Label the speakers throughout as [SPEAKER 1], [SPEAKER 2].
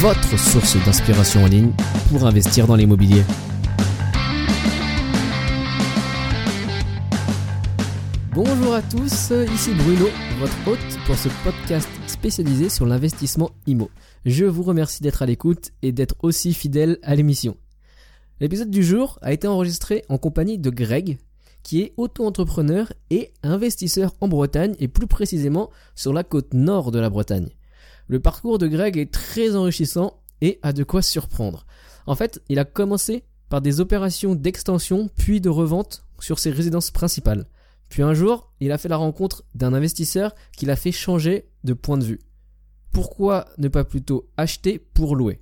[SPEAKER 1] votre source d'inspiration en ligne pour investir dans l'immobilier. Bonjour à tous, ici Bruno, votre hôte pour ce podcast spécialisé sur l'investissement IMO. Je vous remercie d'être à l'écoute et d'être aussi fidèle à l'émission. L'épisode du jour a été enregistré en compagnie de Greg, qui est auto-entrepreneur et investisseur en Bretagne et plus précisément sur la côte nord de la Bretagne. Le parcours de Greg est très enrichissant et a de quoi surprendre. En fait, il a commencé par des opérations d'extension puis de revente sur ses résidences principales. Puis un jour, il a fait la rencontre d'un investisseur qui l'a fait changer de point de vue. Pourquoi ne pas plutôt acheter pour louer?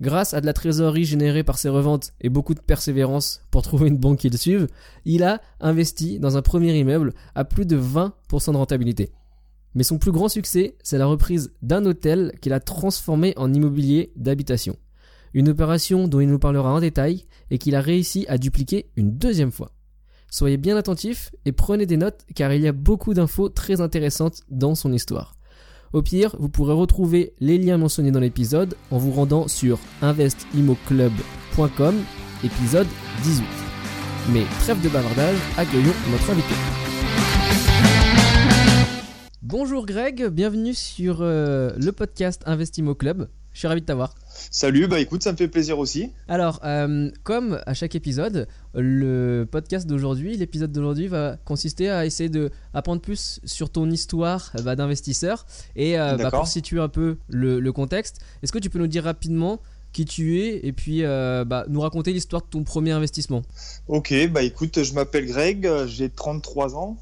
[SPEAKER 1] Grâce à de la trésorerie générée par ses reventes et beaucoup de persévérance pour trouver une banque qui le suive, il a investi dans un premier immeuble à plus de 20% de rentabilité. Mais son plus grand succès, c'est la reprise d'un hôtel qu'il a transformé en immobilier d'habitation. Une opération dont il nous parlera en détail et qu'il a réussi à dupliquer une deuxième fois. Soyez bien attentifs et prenez des notes car il y a beaucoup d'infos très intéressantes dans son histoire. Au pire, vous pourrez retrouver les liens mentionnés dans l'épisode en vous rendant sur investimoclub.com, épisode 18. Mais trêve de bavardage, accueillons notre invité. Bonjour Greg, bienvenue sur euh, le podcast Investimo Club. Je suis ravi de t'avoir.
[SPEAKER 2] Salut, bah écoute, ça me fait plaisir aussi.
[SPEAKER 1] Alors, euh, comme à chaque épisode, le podcast d'aujourd'hui, l'épisode d'aujourd'hui va consister à essayer de apprendre plus sur ton histoire bah, d'investisseur et euh, bah, pour situer un peu le, contexte. Est-ce que tu peux nous dire rapidement qui tu es et puis bah, nous raconter l'histoire de ton premier investissement?
[SPEAKER 2] Ok, bah écoute, je m'appelle Greg, j'ai 33 ans.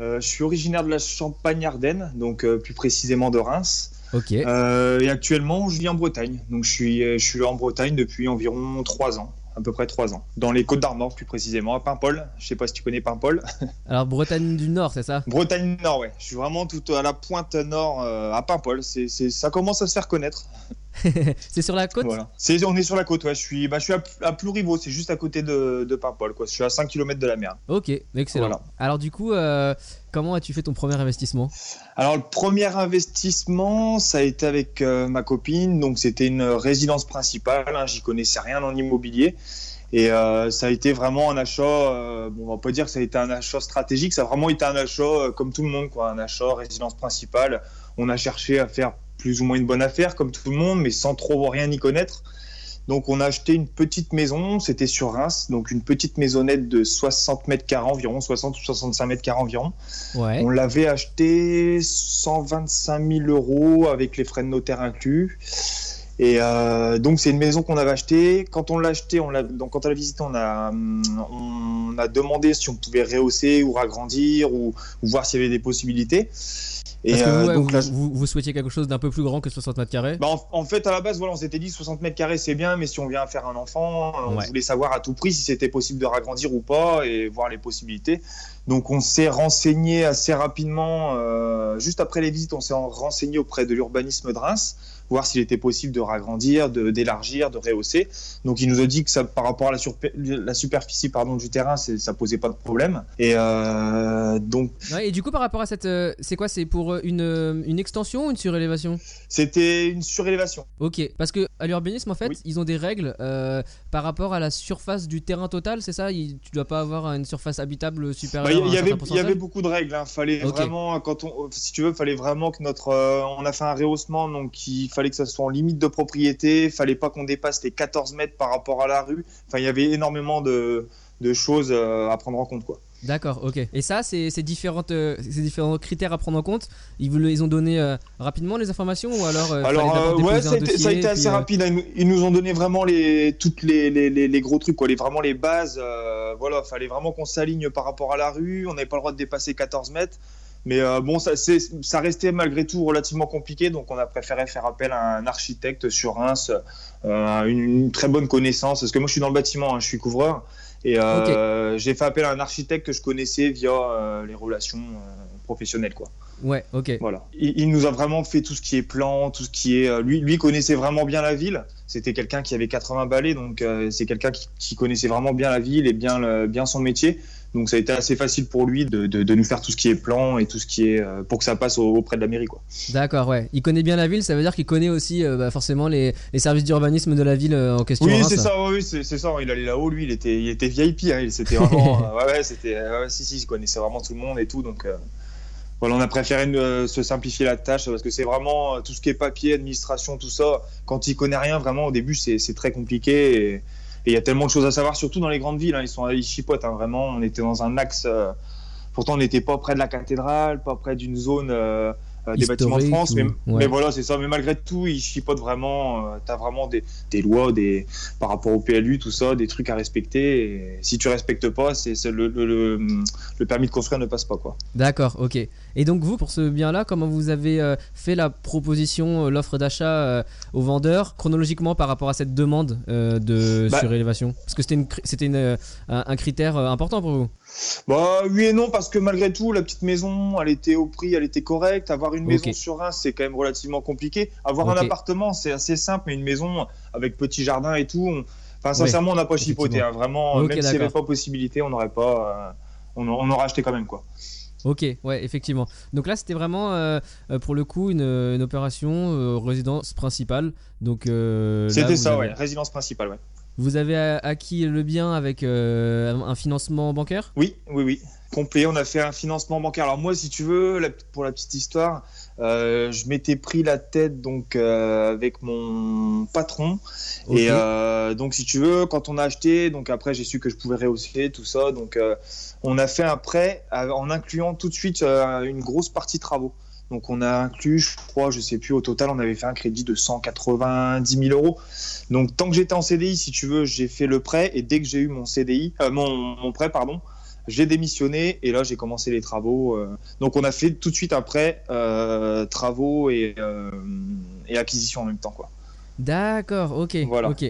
[SPEAKER 2] Euh, je suis originaire de la Champagne-Ardenne, donc euh, plus précisément de Reims.
[SPEAKER 1] Ok.
[SPEAKER 2] Euh, et actuellement, je vis en Bretagne. Donc je suis, je suis en Bretagne depuis environ 3 ans à peu près 3 ans. Dans les Côtes d'Armor, plus précisément, à Paimpol. Je sais pas si tu connais Paimpol.
[SPEAKER 1] Alors, Bretagne du Nord, c'est ça?
[SPEAKER 2] Bretagne du Nord, ouais. Je suis vraiment tout à la pointe nord, à Paimpol. C'est, ça commence à se faire connaître.
[SPEAKER 1] c'est sur la côte
[SPEAKER 2] On est sur la côte, ouais. Je suis, bah, je suis à, à Plouriveau, c'est juste à côté de, de Paimpol. Quoi. Je suis à 5 km de la mer.
[SPEAKER 1] Ok, excellent. Alors, du coup, euh, comment as-tu fait ton premier investissement?
[SPEAKER 2] Alors, le premier investissement, ça a été avec euh, ma copine. Donc, c'était une résidence principale. Hein. J'y connaissais rien en immobilier. Et euh, ça a été vraiment un achat, bon, on va pas dire que ça a été un achat stratégique, ça a vraiment été un achat comme tout le monde, quoi, un achat résidence principale. On a cherché à faire plus ou moins une bonne affaire, comme tout le monde, mais sans trop rien y connaître. Donc on a acheté une petite maison, c'était sur Reims, donc une petite maisonnette de 60 mètres carrés environ, 60 ou 65 mètres carrés environ. On l'avait acheté 125 000 euros avec les frais de notaire inclus. Et euh, donc c'est une maison qu'on avait achetée. Quand on l'a achetée, on donc quand on l'a visité, on a, on a demandé si on pouvait rehausser ou agrandir ou, ou voir s'il y avait des possibilités.
[SPEAKER 1] Parce que euh, vous, vous, souhaitiez quelque chose d'un peu plus grand que 60 mètres carrés
[SPEAKER 2] bah en, fait, à la base, voilà, on s'était dit 60 mètres carrés c'est bien, mais si on vient faire un enfant, on voulait savoir à tout prix si c'était possible de ragrandir ou pas et voir les possibilités. Donc on s'est renseigné assez rapidement, euh, juste après les visites, on s'est renseigné auprès de l'urbanisme de Reims voir s'il était possible de ragrandir, de d'élargir, de rehausser. Donc il nous a dit que ça, par rapport à la, la superficie pardon, du terrain, ça posait pas de problème. Et euh, donc.
[SPEAKER 1] et du coup par rapport à cette, euh, c'est quoi C'est pour euh, une, une extension ou une surélévation?
[SPEAKER 2] C'était une surélévation.
[SPEAKER 1] Ok, parce que à l'urbanisme en fait, ils ont des règles par rapport à la surface du terrain total, c'est ça? Il, Tu dois pas avoir une surface habitable supérieure.
[SPEAKER 2] Bah, il y, avait, il y avait beaucoup de règles. Hein. Fallait vraiment, quand on, si tu veux, fallait vraiment que notre, on a fait un rehaussement donc il fallait que ça soit en limite de propriété, fallait pas qu'on dépasse les 14 mètres par rapport à la rue. Enfin, il y avait énormément de, choses euh, à prendre en compte, quoi.
[SPEAKER 1] D'accord, ok. Et ça, c'est différentes, euh, ces différents critères à prendre en compte. Ils vous ils ont donné euh, rapidement les informations ou alors
[SPEAKER 2] Alors, ouais, ça a, été, assez rapide. Ils nous ont donné vraiment les, toutes les, les, gros trucs, quoi, les, vraiment les bases. voilà, fallait vraiment qu'on s'aligne par rapport à la rue. On n'avait pas le droit de dépasser 14 mètres. Mais euh, bon, ça, restait malgré tout relativement compliqué, donc on a préféré faire appel à un architecte sur Reims, euh, une, une très bonne connaissance, parce que moi je suis dans le bâtiment, hein, je suis couvreur, et euh, j'ai fait appel à un architecte que je connaissais via euh, les relations professionnelles, quoi.
[SPEAKER 1] Ouais, ok.
[SPEAKER 2] Voilà. Il, il nous a vraiment fait tout ce qui est plan, tout ce qui est. lui, lui connaissait vraiment bien la ville. C'était quelqu'un qui avait 80 balais, donc c'est quelqu'un qui, qui connaissait vraiment bien la ville et bien, le- bien son métier. Donc ça a été assez facile pour lui de, de, de nous faire tout ce qui est plan et tout ce qui est euh, pour que ça passe au- auprès de la mairie, quoi.
[SPEAKER 1] D'accord, ouais. Il connaît bien la ville, ça veut dire qu'il connaît aussi euh, bah, forcément les, les services d'urbanisme de la ville euh, en question.
[SPEAKER 2] Oui,
[SPEAKER 1] hein,
[SPEAKER 2] c'est ça. Oui, c'est c'est ça. Il allait là-haut, lui, il était, il était VIP. Hein, il c'était vraiment. ouais, ouais, c'était. ouais, si, si, il connaissait vraiment tout le monde et tout. Donc euh, voilà, on a préféré euh, se simplifier la tâche parce que c'est vraiment euh, tout ce qui est papier, administration, tout ça. Quand il connaît rien, vraiment, au début, c'est c'est très compliqué. Et et il y a tellement de choses à savoir, surtout dans les grandes villes. hein, ils sont, ils chipotent hein, vraiment. On était dans un axe. euh, pourtant, on n'était pas près de la cathédrale, pas près d'une zone. euh, euh, des bâtiments de France,
[SPEAKER 1] ou-
[SPEAKER 2] mais,
[SPEAKER 1] ouais.
[SPEAKER 2] mais voilà, c'est ça. Mais malgré tout, ils chipotent vraiment. tu as vraiment des, des lois, des, par rapport au PLU, tout ça, des trucs à respecter. Et si tu respectes pas, c'est le, le, le, le permis de construire ne passe pas quoi.
[SPEAKER 1] D'accord, ok. Et donc vous, pour ce bien-là, comment vous avez euh, fait la proposition, euh, l'offre d'achat euh, aux vendeurs, chronologiquement par rapport à cette demande euh, de
[SPEAKER 2] Bah-
[SPEAKER 1] surélévation? Parce que c'était euh, un, un critère euh, important pour vous.
[SPEAKER 2] Bah oui et non parce que malgré tout, la petite maison, elle était au prix, elle était correcte. Avoir une maison sur Reims, c'est quand même relativement compliqué. Avoir un appartement, c'est assez simple, mais une maison avec petit jardin et tout, on- enfin sincèrement, on n'a pas chipoté. hein. Vraiment,
[SPEAKER 1] Ok,
[SPEAKER 2] même s'il n'y avait pas possibilité, on n'aurait pas, euh, on, on aurait acheté quand même quoi.
[SPEAKER 1] Ok, ouais, effectivement. Donc là, c'était vraiment euh, euh, pour le coup une, une opération euh, résidence principale. Donc euh,
[SPEAKER 2] C'était ça,
[SPEAKER 1] avez-
[SPEAKER 2] ouais, résidence principale, ouais.
[SPEAKER 1] Vous avez acquis le bien avec un financement bancaire?
[SPEAKER 2] Oui, oui, oui. Complet. On a fait un financement bancaire. Alors moi, si tu veux, la- pour la petite histoire, euh, je m'étais pris la tête donc euh, avec mon patron. Et euh, donc, si tu veux, quand on a acheté, donc après, j'ai su que je pouvais rehausser tout ça. Donc, on a fait un prêt en incluant tout de suite une grosse partie travaux. Donc, on a inclus, je crois, je sais plus, au total, on avait fait un crédit de 190 000 euros. Donc, tant que j'étais en CDI, si tu veux, j'ai fait le prêt. Et dès que j'ai eu mon CDI, euh, mon, mon prêt, pardon, j'ai démissionné et là j'ai commencé les travaux. euh. Donc on a fait tout de suite après euh, travaux et, euh, et acquisition en même temps quoi.
[SPEAKER 1] D'accord, ok.
[SPEAKER 2] Voilà.
[SPEAKER 1] ok.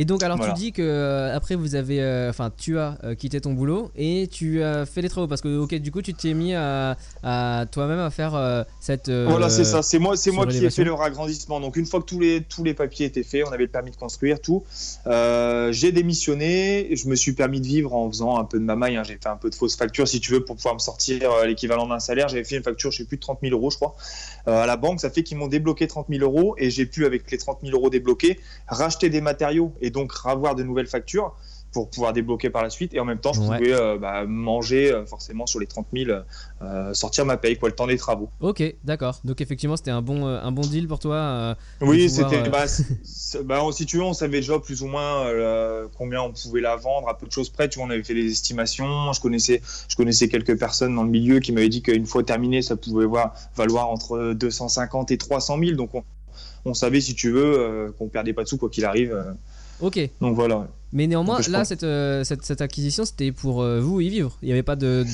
[SPEAKER 1] Et donc, alors
[SPEAKER 2] Voilà.
[SPEAKER 1] tu dis que euh, après vous avez, euh, enfin, tu as euh, quitté ton boulot et tu as fait les travaux parce que, ok, du coup, tu t'es mis à, à toi-même à faire cette.
[SPEAKER 2] Voilà c'est ça, c'est moi c'est moi qui ai fait le ragrandissement. Donc une fois que tous les tous les papiers étaient faits, on avait le permis de construire tout. j'ai démissionné, je me suis permis de vivre en faisant un peu de ma maille. hein. J'ai fait un peu de fausses factures si tu veux pour pouvoir me sortir l'équivalent d'un salaire. J'avais fait une facture, je sais plus de 30 000 euros je crois à la banque. Ça fait qu'ils m'ont débloqué 30 000 euros et j'ai pu avec les 30 000 euros débloqués racheter des matériaux et donc avoir de nouvelles factures pour pouvoir débloquer par la suite et en même temps je
[SPEAKER 1] Ouais.
[SPEAKER 2] pouvais euh, bah, manger euh, forcément sur les 30 000 euh, sortir ma paye quoi le temps des travaux
[SPEAKER 1] Ok, d'accord. Donc effectivement, c'était un bon, un bon deal pour toi.
[SPEAKER 2] oui c'était bah, bah, si tu veux on savait déjà plus ou moins combien on pouvait la vendre à peu de choses près tu vois on avait fait des estimations je connaissais je connaissais quelques personnes dans le milieu qui m'avaient dit qu'une fois terminé ça pouvait voir, valoir entre 250 et 300 000 donc on, on savait si tu veux qu'on perdait pas de sous quoi qu'il arrive.
[SPEAKER 1] Ok.
[SPEAKER 2] donc voilà
[SPEAKER 1] Mais néanmoins,
[SPEAKER 2] Donc,
[SPEAKER 1] là,
[SPEAKER 2] pense-
[SPEAKER 1] cette, euh, cette, cette acquisition, c'était pour euh, vous y vivre. Il n'y avait pas de.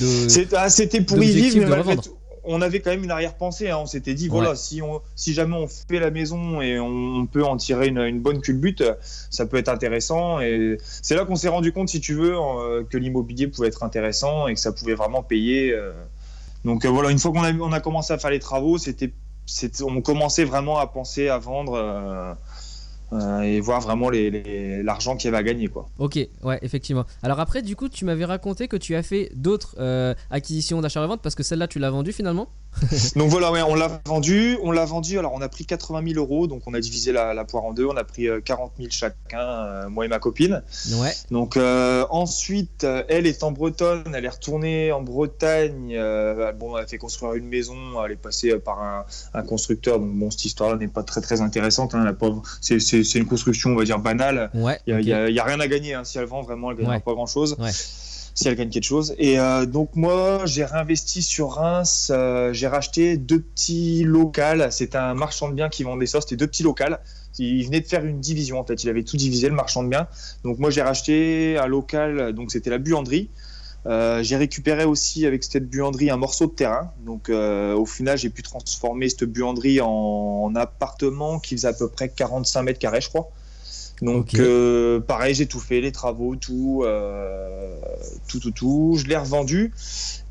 [SPEAKER 2] ah, C'était pour y vivre, mais malgré tout, on avait quand même une arrière-pensée. hein. On s'était dit, voilà,
[SPEAKER 1] Ouais.
[SPEAKER 2] si, on, si jamais on fait la maison et on, peut en tirer une, une bonne culbute, ça peut être intéressant. Et c'est là qu'on s'est rendu compte, si tu veux, euh, que l'immobilier pouvait être intéressant et que ça pouvait vraiment payer. Donc voilà, une fois qu'on a, on a commencé à faire les travaux, c'était, c'était- on commençait vraiment à penser à vendre euh, euh, et voir vraiment l'argent avait à gagner. Quoi.
[SPEAKER 1] Ok, ouais, effectivement. Alors après, du coup, tu m'avais raconté que tu as fait d'autres euh, acquisitions d'achat-revente parce que celle-là, tu l'as vendue finalement?
[SPEAKER 2] Donc voilà, ouais, on l'a vendu. On l'a vendu. Alors on a pris 80 000 euros. Donc on a divisé la, la poire en deux. On a pris euh, 40 000 chacun, euh, moi et ma copine.
[SPEAKER 1] Ouais.
[SPEAKER 2] Donc euh, ensuite, euh, elle est en Bretonne. Elle est retournée en Bretagne. euh, bon, elle a fait construire une maison. Elle est passée euh, par un, un constructeur. Donc bon, cette histoire-là n'est pas très très intéressante. hein, la pauvre. C'est, une construction, on va dire banale.
[SPEAKER 1] Ouais.
[SPEAKER 2] Il
[SPEAKER 1] ok.
[SPEAKER 2] n'y a, il y a rien à gagner. hein. Si elle vend vraiment, elle gagnera
[SPEAKER 1] Ouais.
[SPEAKER 2] pas grand-chose.
[SPEAKER 1] Ouais.
[SPEAKER 2] Si elle gagne quelque chose. Et euh, donc moi, j'ai réinvesti sur Reims. euh, j'ai racheté deux petits locaux. C'était un marchand de biens qui vendait ça. C'était deux petits locaux. Il venait de faire une division en fait. Il avait tout divisé le marchand de biens. Donc moi, j'ai racheté un local. Donc c'était la buanderie. Euh, j'ai récupéré aussi avec cette buanderie un morceau de terrain. Donc au final, j'ai pu transformer cette buanderie en, appartement qui faisait à peu près 45 mètres carrés, je crois. Donc euh, pareil, j'ai tout fait, les travaux, tout, euh, tout, tout, tout. Je l'ai revendu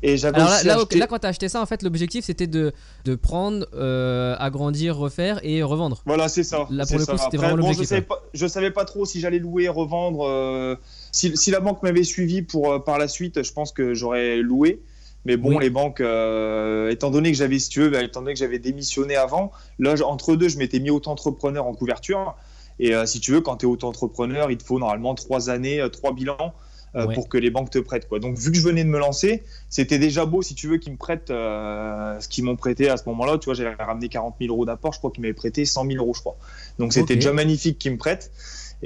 [SPEAKER 2] et j'avais
[SPEAKER 1] Alors là, là,
[SPEAKER 2] acheté-
[SPEAKER 1] là, quand t'as acheté ça, en fait, l'objectif c'était de, de prendre, euh, agrandir, refaire et revendre.
[SPEAKER 2] Voilà, c'est ça.
[SPEAKER 1] Là, pour le
[SPEAKER 2] ça.
[SPEAKER 1] coup, c'était vraiment
[SPEAKER 2] bon, je
[SPEAKER 1] l'objectif,
[SPEAKER 2] savais pas, je savais pas trop si j'allais louer, revendre. si, si la banque m'avait suivi pour par la suite, je pense que j'aurais loué. Mais bon,
[SPEAKER 1] Oui.
[SPEAKER 2] les banques, euh, étant donné que j'avais, si tu veux, bah, étant donné que j'avais démissionné avant, là, entre deux, je m'étais mis auto-entrepreneur en couverture. Et euh, si tu veux, quand tu es auto-entrepreneur, il te faut normalement trois années, euh, trois bilans euh,
[SPEAKER 1] Ouais.
[SPEAKER 2] pour que les banques te prêtent. Quoi. Donc, vu que je venais de me lancer, c'était déjà beau, si tu veux, qu'ils me prêtent euh, ce qu'ils m'ont prêté à ce moment-là. Tu vois, j'avais ramené 40 000 euros d'apport, je crois qu'ils m'avaient prêté 100 000 euros, je crois. Donc, c'était déjà magnifique qu'ils me prêtent.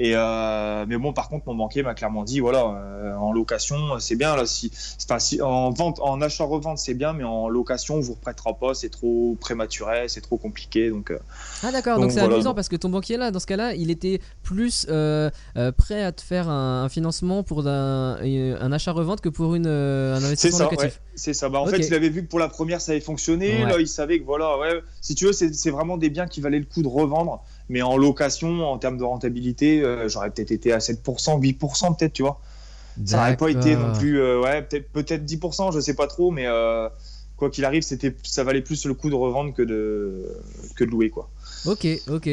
[SPEAKER 2] Et euh, mais bon, par contre, mon banquier m'a clairement dit, voilà, euh, en location, c'est bien là. Si, enfin, si en vente, en achat-revente, c'est bien, mais en location, on vous reprêtera pas. C'est trop prématuré, c'est trop compliqué. Donc, euh,
[SPEAKER 1] Ah d'accord, donc c'est
[SPEAKER 2] voilà,
[SPEAKER 1] amusant parce que ton banquier là, dans ce cas-là, il était plus prêt à te faire un, un financement pour un, un achat-revente que pour une, un investissement
[SPEAKER 2] ça, ouais,
[SPEAKER 1] locatif.
[SPEAKER 2] c'est ça. Bah, en fait, il avait vu que pour la première, ça avait fonctionné.
[SPEAKER 1] Ouais.
[SPEAKER 2] Là, il savait que voilà, ouais, si tu veux, c'est vraiment des biens qui valaient le coup de revendre. Mais en location, en termes de rentabilité, euh, j'aurais peut-être été à 7%, 8% peut-être, tu vois. Ça n'aurait pas été non plus, euh, ouais, peut-être peut-être 10%, je sais pas trop, mais euh, quoi qu'il arrive, c'était, ça valait plus le coup de revendre que de, que de louer, quoi.
[SPEAKER 1] Ok, ok.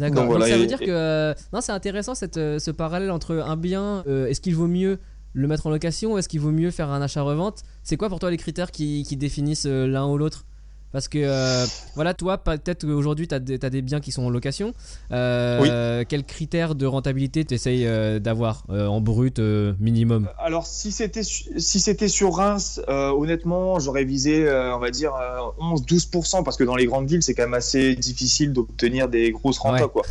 [SPEAKER 1] D'accord.
[SPEAKER 2] Donc
[SPEAKER 1] ça veut
[SPEAKER 2] et-
[SPEAKER 1] dire que non, c'est intéressant cette, ce parallèle entre un bien. est-ce qu'il vaut mieux le mettre en location ou est-ce qu'il vaut mieux faire un achat-revente? C'est quoi pour toi les critères qui, qui définissent l'un ou l'autre? Parce que euh, voilà, toi, peut-être qu'aujourd'hui, tu as, des biens qui sont en location. Euh, Quels critères de rentabilité tu essayes d'avoir euh, en brut minimum?
[SPEAKER 2] Alors, si c'était si c'était sur Reims, honnêtement, j'aurais visé, on va dire, 11-12%, parce que dans les grandes villes, c'est quand même assez difficile d'obtenir des grosses rentas,
[SPEAKER 1] Ouais.
[SPEAKER 2] quoi.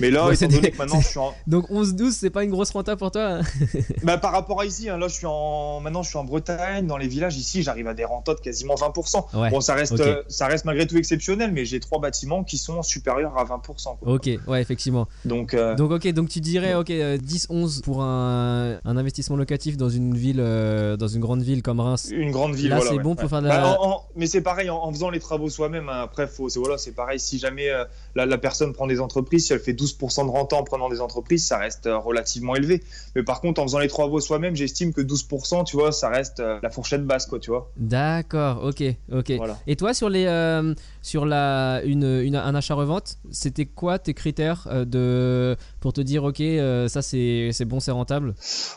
[SPEAKER 2] Mais là,
[SPEAKER 1] Ouais, c'est
[SPEAKER 2] étant donné
[SPEAKER 1] des-
[SPEAKER 2] que maintenant, je suis en...
[SPEAKER 1] Donc 11-12, c'est pas une grosse renta pour toi hein?
[SPEAKER 2] Bah, par rapport à ici, hein, là, je suis en, maintenant, je suis en Bretagne, dans les villages, ici, j'arrive à des rentas de quasiment 20%.
[SPEAKER 1] Ouais.
[SPEAKER 2] Bon, ça reste. Euh, ça reste malgré tout exceptionnel, mais j'ai trois bâtiments qui sont supérieurs à 20%. quoi.
[SPEAKER 1] Ok, ouais, effectivement.
[SPEAKER 2] Donc, euh,
[SPEAKER 1] Donc ok, donc tu dirais ok euh, 10-11 pour un, un investissement locatif dans une ville, euh, dans une grande ville comme Reims.
[SPEAKER 2] une grande ville,
[SPEAKER 1] Là,
[SPEAKER 2] voilà,
[SPEAKER 1] c'est
[SPEAKER 2] ouais,
[SPEAKER 1] bon
[SPEAKER 2] ouais.
[SPEAKER 1] pour faire de
[SPEAKER 2] Bah,
[SPEAKER 1] la.
[SPEAKER 2] en- en- mais c'est pareil en, en faisant les travaux soi-même. hein. Après, faut, c'est voilà, c'est pareil. Si jamais euh, la, la personne prend des entreprises, si elle fait 12% de renta en prenant des entreprises, ça reste euh, relativement élevé. Mais par contre, en faisant les travaux soi-même, j'estime que 12%, tu vois, ça reste euh, la fourchette basse, quoi, tu vois.
[SPEAKER 1] D'accord, ok, ok.
[SPEAKER 2] Voilà.
[SPEAKER 1] Et toi sur les euh, sur la une, une- un achat revente, c'était quoi tes critères de pour te dire ok ça c'est bon c'est rentable?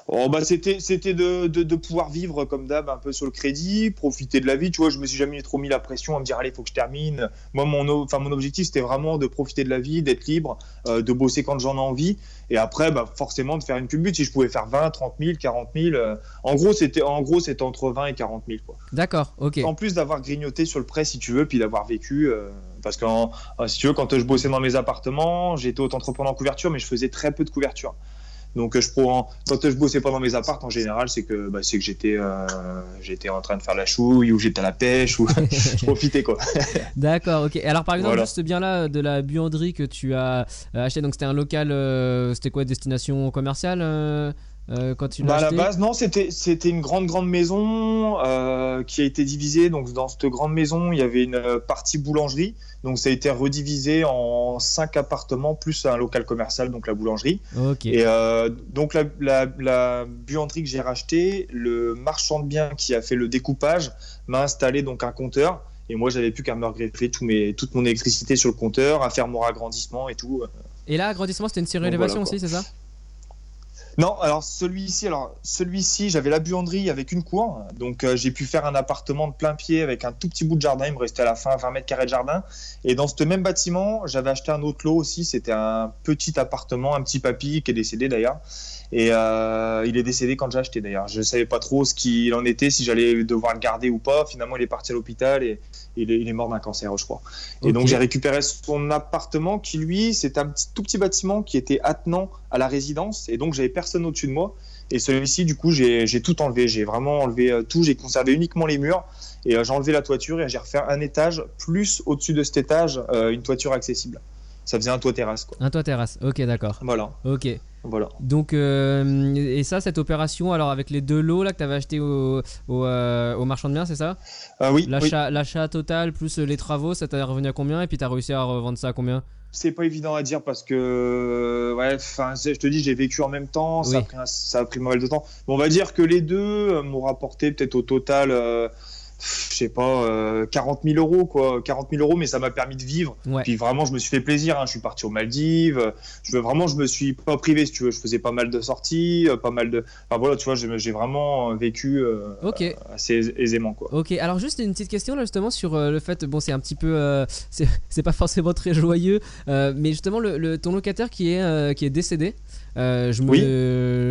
[SPEAKER 2] Oh, bah, c'était, de, de, de pouvoir vivre comme d'hab un peu sur le crédit, profiter de la vie. Tu vois, je me suis jamais trop mis la pression à me dire allez, faut que je termine. Moi, mon, enfin, mon objectif, c'était vraiment de profiter de la vie, d'être libre, euh, de bosser quand j'en ai envie. Et après, bah, forcément, de faire une culbute. Si je pouvais faire 20, 30 000, 40 000. euh, en gros, c'était, en gros, c'était entre 20 et 40 000, quoi.
[SPEAKER 1] D'accord, ok.
[SPEAKER 2] En plus d'avoir grignoté sur le prêt, si tu veux, puis d'avoir vécu. euh, parce que, si tu veux, quand je bossais dans mes appartements, j'étais auto-entrepreneur en couverture, mais je faisais très peu de couverture. Donc, euh, je prends, quand je bossais pas dans mes apparts, en général, c'est que, bah, c'est que j'étais, euh, j'étais en train de faire la chouille, ou j'étais à la pêche, ou je profitais, quoi.
[SPEAKER 1] D'accord, ok. Alors par exemple,
[SPEAKER 2] Voilà.
[SPEAKER 1] juste ce bien-là de la buanderie que tu as euh, acheté, donc c'était un local, euh, c'était quoi, destination commerciale euh, quand
[SPEAKER 2] Bah, à la base, non, c'était c'était une grande grande maison euh, qui a été divisée. Donc dans cette grande maison, il y avait une euh, partie boulangerie. Donc ça a été redivisé en cinq appartements plus un local commercial, donc la boulangerie. Et euh, donc la, la, la buanderie que j'ai rachetée, le marchand de biens qui a fait le découpage m'a installé donc un compteur. Et moi, j'avais plus qu'à me greffer tout mes, toute mon électricité sur le compteur, à faire mon agrandissement et tout.
[SPEAKER 1] Et là, agrandissement, c'était une surélévation
[SPEAKER 2] voilà,
[SPEAKER 1] aussi, c'est ça?
[SPEAKER 2] Non, alors celui-ci, alors celui-ci, j'avais la buanderie avec une cour, donc euh, j'ai pu faire un appartement de plein pied avec un tout petit bout de jardin. Il me restait à la fin 20 mètres carrés de jardin. Et dans ce même bâtiment, j'avais acheté un autre lot aussi. C'était un petit appartement, un petit papy qui est décédé d'ailleurs. Et euh, il est décédé quand j'ai acheté d'ailleurs. Je savais pas trop ce qu'il en était, si j'allais devoir le garder ou pas. Finalement, il est parti à l'hôpital et il est, il est mort d'un cancer, je crois. Et donc j'ai récupéré son appartement qui, lui, c'est un tout petit bâtiment qui était attenant à la résidence. Et donc j'avais personne au-dessus de moi. Et celui-ci, du coup, j'ai j'ai tout enlevé. J'ai vraiment enlevé euh, tout. J'ai conservé uniquement les murs. Et euh, j'ai enlevé la toiture et j'ai refait un étage, plus au-dessus de cet étage, euh, une toiture accessible. Ça faisait un toit terrasse, quoi.
[SPEAKER 1] Un toit terrasse. Ok, d'accord.
[SPEAKER 2] Voilà.
[SPEAKER 1] Ok.
[SPEAKER 2] Voilà.
[SPEAKER 1] Donc, euh, et ça, cette opération, alors avec les deux lots là que tu avais acheté au, au, euh, au marchand de biens, c'est ça?
[SPEAKER 2] Ah oui.
[SPEAKER 1] L'achat total plus les travaux, ça t'a revenu à combien? Et puis tu as réussi à revendre ça à combien?
[SPEAKER 2] C'est pas évident à dire parce que, ouais, enfin, je te dis, j'ai vécu en même temps, ça, a pris un- ça a pris pas mal de temps. Mais on va dire que les deux euh, m'ont rapporté peut-être au total, je sais pas, euh, 40 000 euros, quoi. 40 000 euros, mais ça m'a permis de vivre.
[SPEAKER 1] Ouais.
[SPEAKER 2] Puis vraiment, je me suis fait plaisir. hein. Je suis parti aux Maldives. Je veux vraiment, je me suis pas privé, si tu veux. Je faisais pas mal de sorties, euh, pas mal de. Enfin voilà, tu vois, j'ai vraiment vécu euh,
[SPEAKER 1] Ok.
[SPEAKER 2] assez ais- aisément, quoi.
[SPEAKER 1] Ok, alors juste une petite question là justement sur euh, le fait, bon c'est un petit peu, euh, c'est pas forcément très joyeux, euh, mais justement le, le- ton locataire qui est, euh, qui est décédé, euh, je me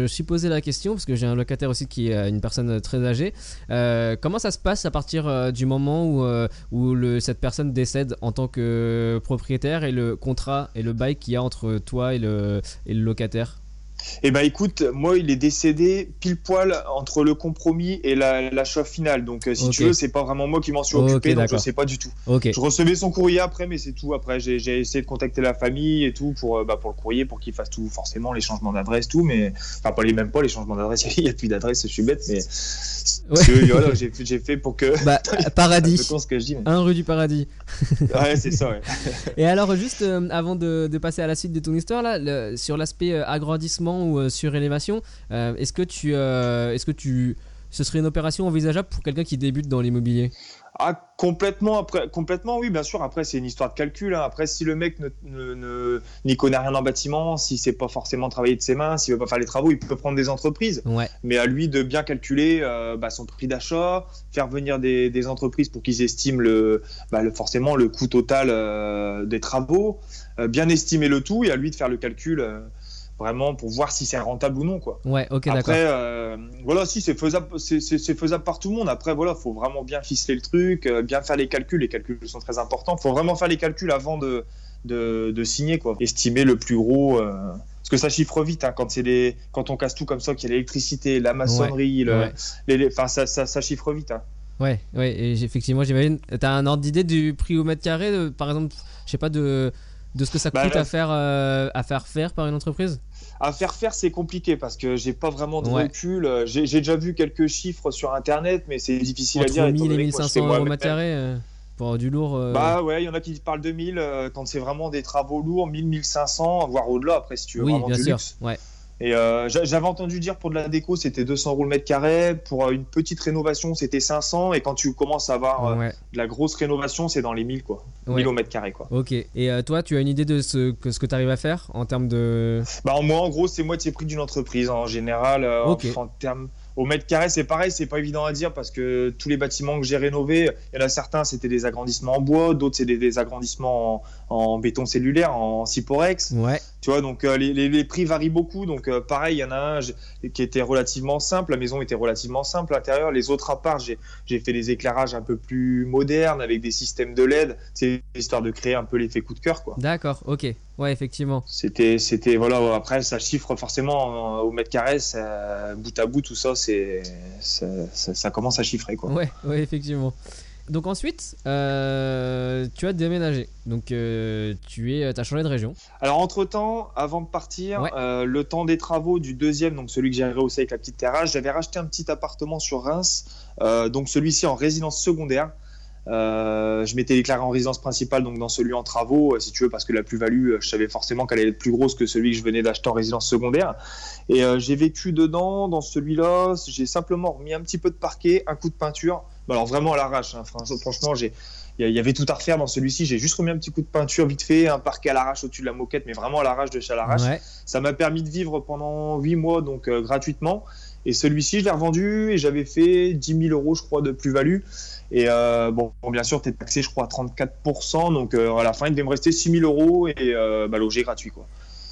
[SPEAKER 2] Oui.
[SPEAKER 1] suis posé la question parce que j'ai un locataire aussi qui est euh, une personne très âgée. Euh, comment ça se passe à partir du moment où, où le, cette personne décède en tant que propriétaire et le contrat et le bail qu'il y a entre toi et le, et le locataire?
[SPEAKER 2] Eh ben écoute, moi il est décédé pile poil entre le compromis et la- l'achat final. Donc euh, si tu veux, c'est pas vraiment moi qui m'en suis occupé, donc je sais pas du tout. Je recevais son courrier après, mais c'est tout. Après, j'ai essayé de contacter la famille et tout pour, euh, bah, pour le courrier, pour qu'il fasse tout, forcément les changements d'adresse, tout, mais enfin pas les mêmes pas les changements d'adresse. Il y a plus d'adresse, je suis bête, mais parce que, voilà, j'ai fait- pour que.
[SPEAKER 1] bah paradis,
[SPEAKER 2] ce que je dis. mais-
[SPEAKER 1] un rue du paradis.
[SPEAKER 2] Ouais, c'est ça. Ouais.
[SPEAKER 1] Et alors, juste euh, avant de, de passer à la suite de ton histoire, là, le- sur l'aspect euh, ou euh, surélévation, euh, est-ce que tu, euh, est-ce que tu, ce serait une opération envisageable pour quelqu'un qui débute dans l'immobilier?
[SPEAKER 2] Ah, complètement, après, complètement, oui, bien sûr. Après, c'est une histoire de calcul. hein. Après, si le mec ne, ne- ne- n'y connaît rien en bâtiment, si c'est pas forcément travailler de ses mains, s'il veut pas faire les travaux, il peut prendre des entreprises.
[SPEAKER 1] Ouais.
[SPEAKER 2] Mais à lui de bien calculer euh, bah, son prix d'achat, faire venir des, des entreprises pour qu'ils estiment le, bah, le- forcément le coût total euh, des travaux, euh, bien estimer le tout et à lui de faire le calcul vraiment pour voir si c'est rentable ou non, quoi.
[SPEAKER 1] Ouais, ok, d'accord.
[SPEAKER 2] Après, euh, voilà, si c'est faisable, c'est- faisable par tout le monde. Après, voilà, faut vraiment bien ficeler le truc, euh, bien faire les calculs. Les calculs sont très importants. Faut vraiment faire les calculs avant de, de, de signer, quoi. Estimer le plus gros. euh, parce que ça chiffre vite hein, quand c'est les, quand on casse tout comme ça, qu'il y a l'électricité, la maçonnerie, le-
[SPEAKER 1] Ouais.
[SPEAKER 2] les- les- enfin ça, ça, ça chiffre vite. hein.
[SPEAKER 1] Ouais, ouais, et effectivement, j'imagine. T'as un ordre d'idée du prix au mètre carré, de- par exemple, je sais pas, de, de ce que ça
[SPEAKER 2] Bah,
[SPEAKER 1] coûte
[SPEAKER 2] là-
[SPEAKER 1] à, faire, euh, à faire faire par une entreprise
[SPEAKER 2] À faire faire, c'est compliqué parce que j'ai pas vraiment de
[SPEAKER 1] Ouais.
[SPEAKER 2] recul. J'ai déjà vu quelques chiffres sur internet, mais c'est difficile à
[SPEAKER 1] Entre
[SPEAKER 2] dire. étant
[SPEAKER 1] 1000 et
[SPEAKER 2] donné que moi, je fais
[SPEAKER 1] 1500 euros au
[SPEAKER 2] moi-même.
[SPEAKER 1] mètre carré euh, pour du lourd. euh,
[SPEAKER 2] Bah ouais, il y en a qui parlent de 1000 euh, quand c'est vraiment des travaux lourds, 1000, 1500, voire au-delà après si tu veux
[SPEAKER 1] oui,
[SPEAKER 2] vraiment
[SPEAKER 1] bien
[SPEAKER 2] du
[SPEAKER 1] sûr.
[SPEAKER 2] luxe.
[SPEAKER 1] Ouais.
[SPEAKER 2] Et euh, j'a- j'avais entendu dire pour de la déco c'était 200 euros le mètre carré, pour euh, une petite rénovation c'était 500 et quand tu commences à avoir euh,
[SPEAKER 1] ouais.
[SPEAKER 2] de la grosse rénovation c'est dans les 1000 quoi,
[SPEAKER 1] Ouais.
[SPEAKER 2] 1000 au mètre carré quoi.
[SPEAKER 1] Ok. Et toi, tu as une idée de ce que, ce que tu arrives à faire en termes de?
[SPEAKER 2] Bah moi en gros c'est moitié prix d'une entreprise en général. en termes au mètre carré c'est pareil, c'est pas évident à dire parce que tous les bâtiments que j'ai rénovés, il y en a certains c'était des agrandissements en bois, d'autres c'est des, des agrandissements en, béton cellulaire, en Ciporex.
[SPEAKER 1] Ouais.
[SPEAKER 2] Tu vois, donc euh, les, les- les prix varient beaucoup. Donc euh, pareil, il y en a un qui était relativement simple, la maison était relativement simple à l'intérieur. Les autres à part, j'ai j'ai fait des éclairages un peu plus modernes avec des systèmes de LED. C'est histoire de créer un peu l'effet coup de cœur, quoi.
[SPEAKER 1] D'accord, ok. Ouais, effectivement.
[SPEAKER 2] C'était, c'était voilà. Après, ça chiffre forcément euh, au mètre carré, ça, bout à bout, tout ça, c'est, ça, ça- ça commence à chiffrer, quoi.
[SPEAKER 1] Ouais, ouais, effectivement. Donc ensuite, euh, tu as déménagé. Donc euh, tu es, as changé de région.
[SPEAKER 2] Alors entre temps, avant de partir,
[SPEAKER 1] Ouais.
[SPEAKER 2] euh, le temps des travaux du deuxième, donc celui que j'ai rehaussé avec la petite terrasse, j'avais racheté un petit appartement sur Reims, euh, donc celui-ci en résidence secondaire. Euh, je m'étais déclaré en résidence principale, donc dans celui en travaux, euh, si tu veux, parce que la plus-value, euh, je savais forcément qu'elle allait être plus grosse que celui que je venais d'acheter en résidence secondaire. Et euh, j'ai vécu dedans, dans celui-là, j'ai simplement remis un petit peu de parquet, un coup de peinture. Bah, alors vraiment à l'arrache, hein. Fran- franchement, j'ai il y avait tout à refaire dans celui-ci. J'ai juste remis un petit coup de peinture vite fait, un parquet à l'arrache au-dessus de la moquette, mais vraiment à l'arrache de chez à l'arrache.
[SPEAKER 1] Ouais.
[SPEAKER 2] Ça m'a permis de vivre pendant 8 mois, donc euh, gratuitement. Et celui-ci, je l'ai revendu et j'avais fait 10 000 euros, je crois, de plus-value. Et euh, bon, bon, bien sûr, tu es taxé, je crois, à 34%. Donc euh, à la fin, il devait me rester 6 000 euros et bah, logé gratuit. Quoi.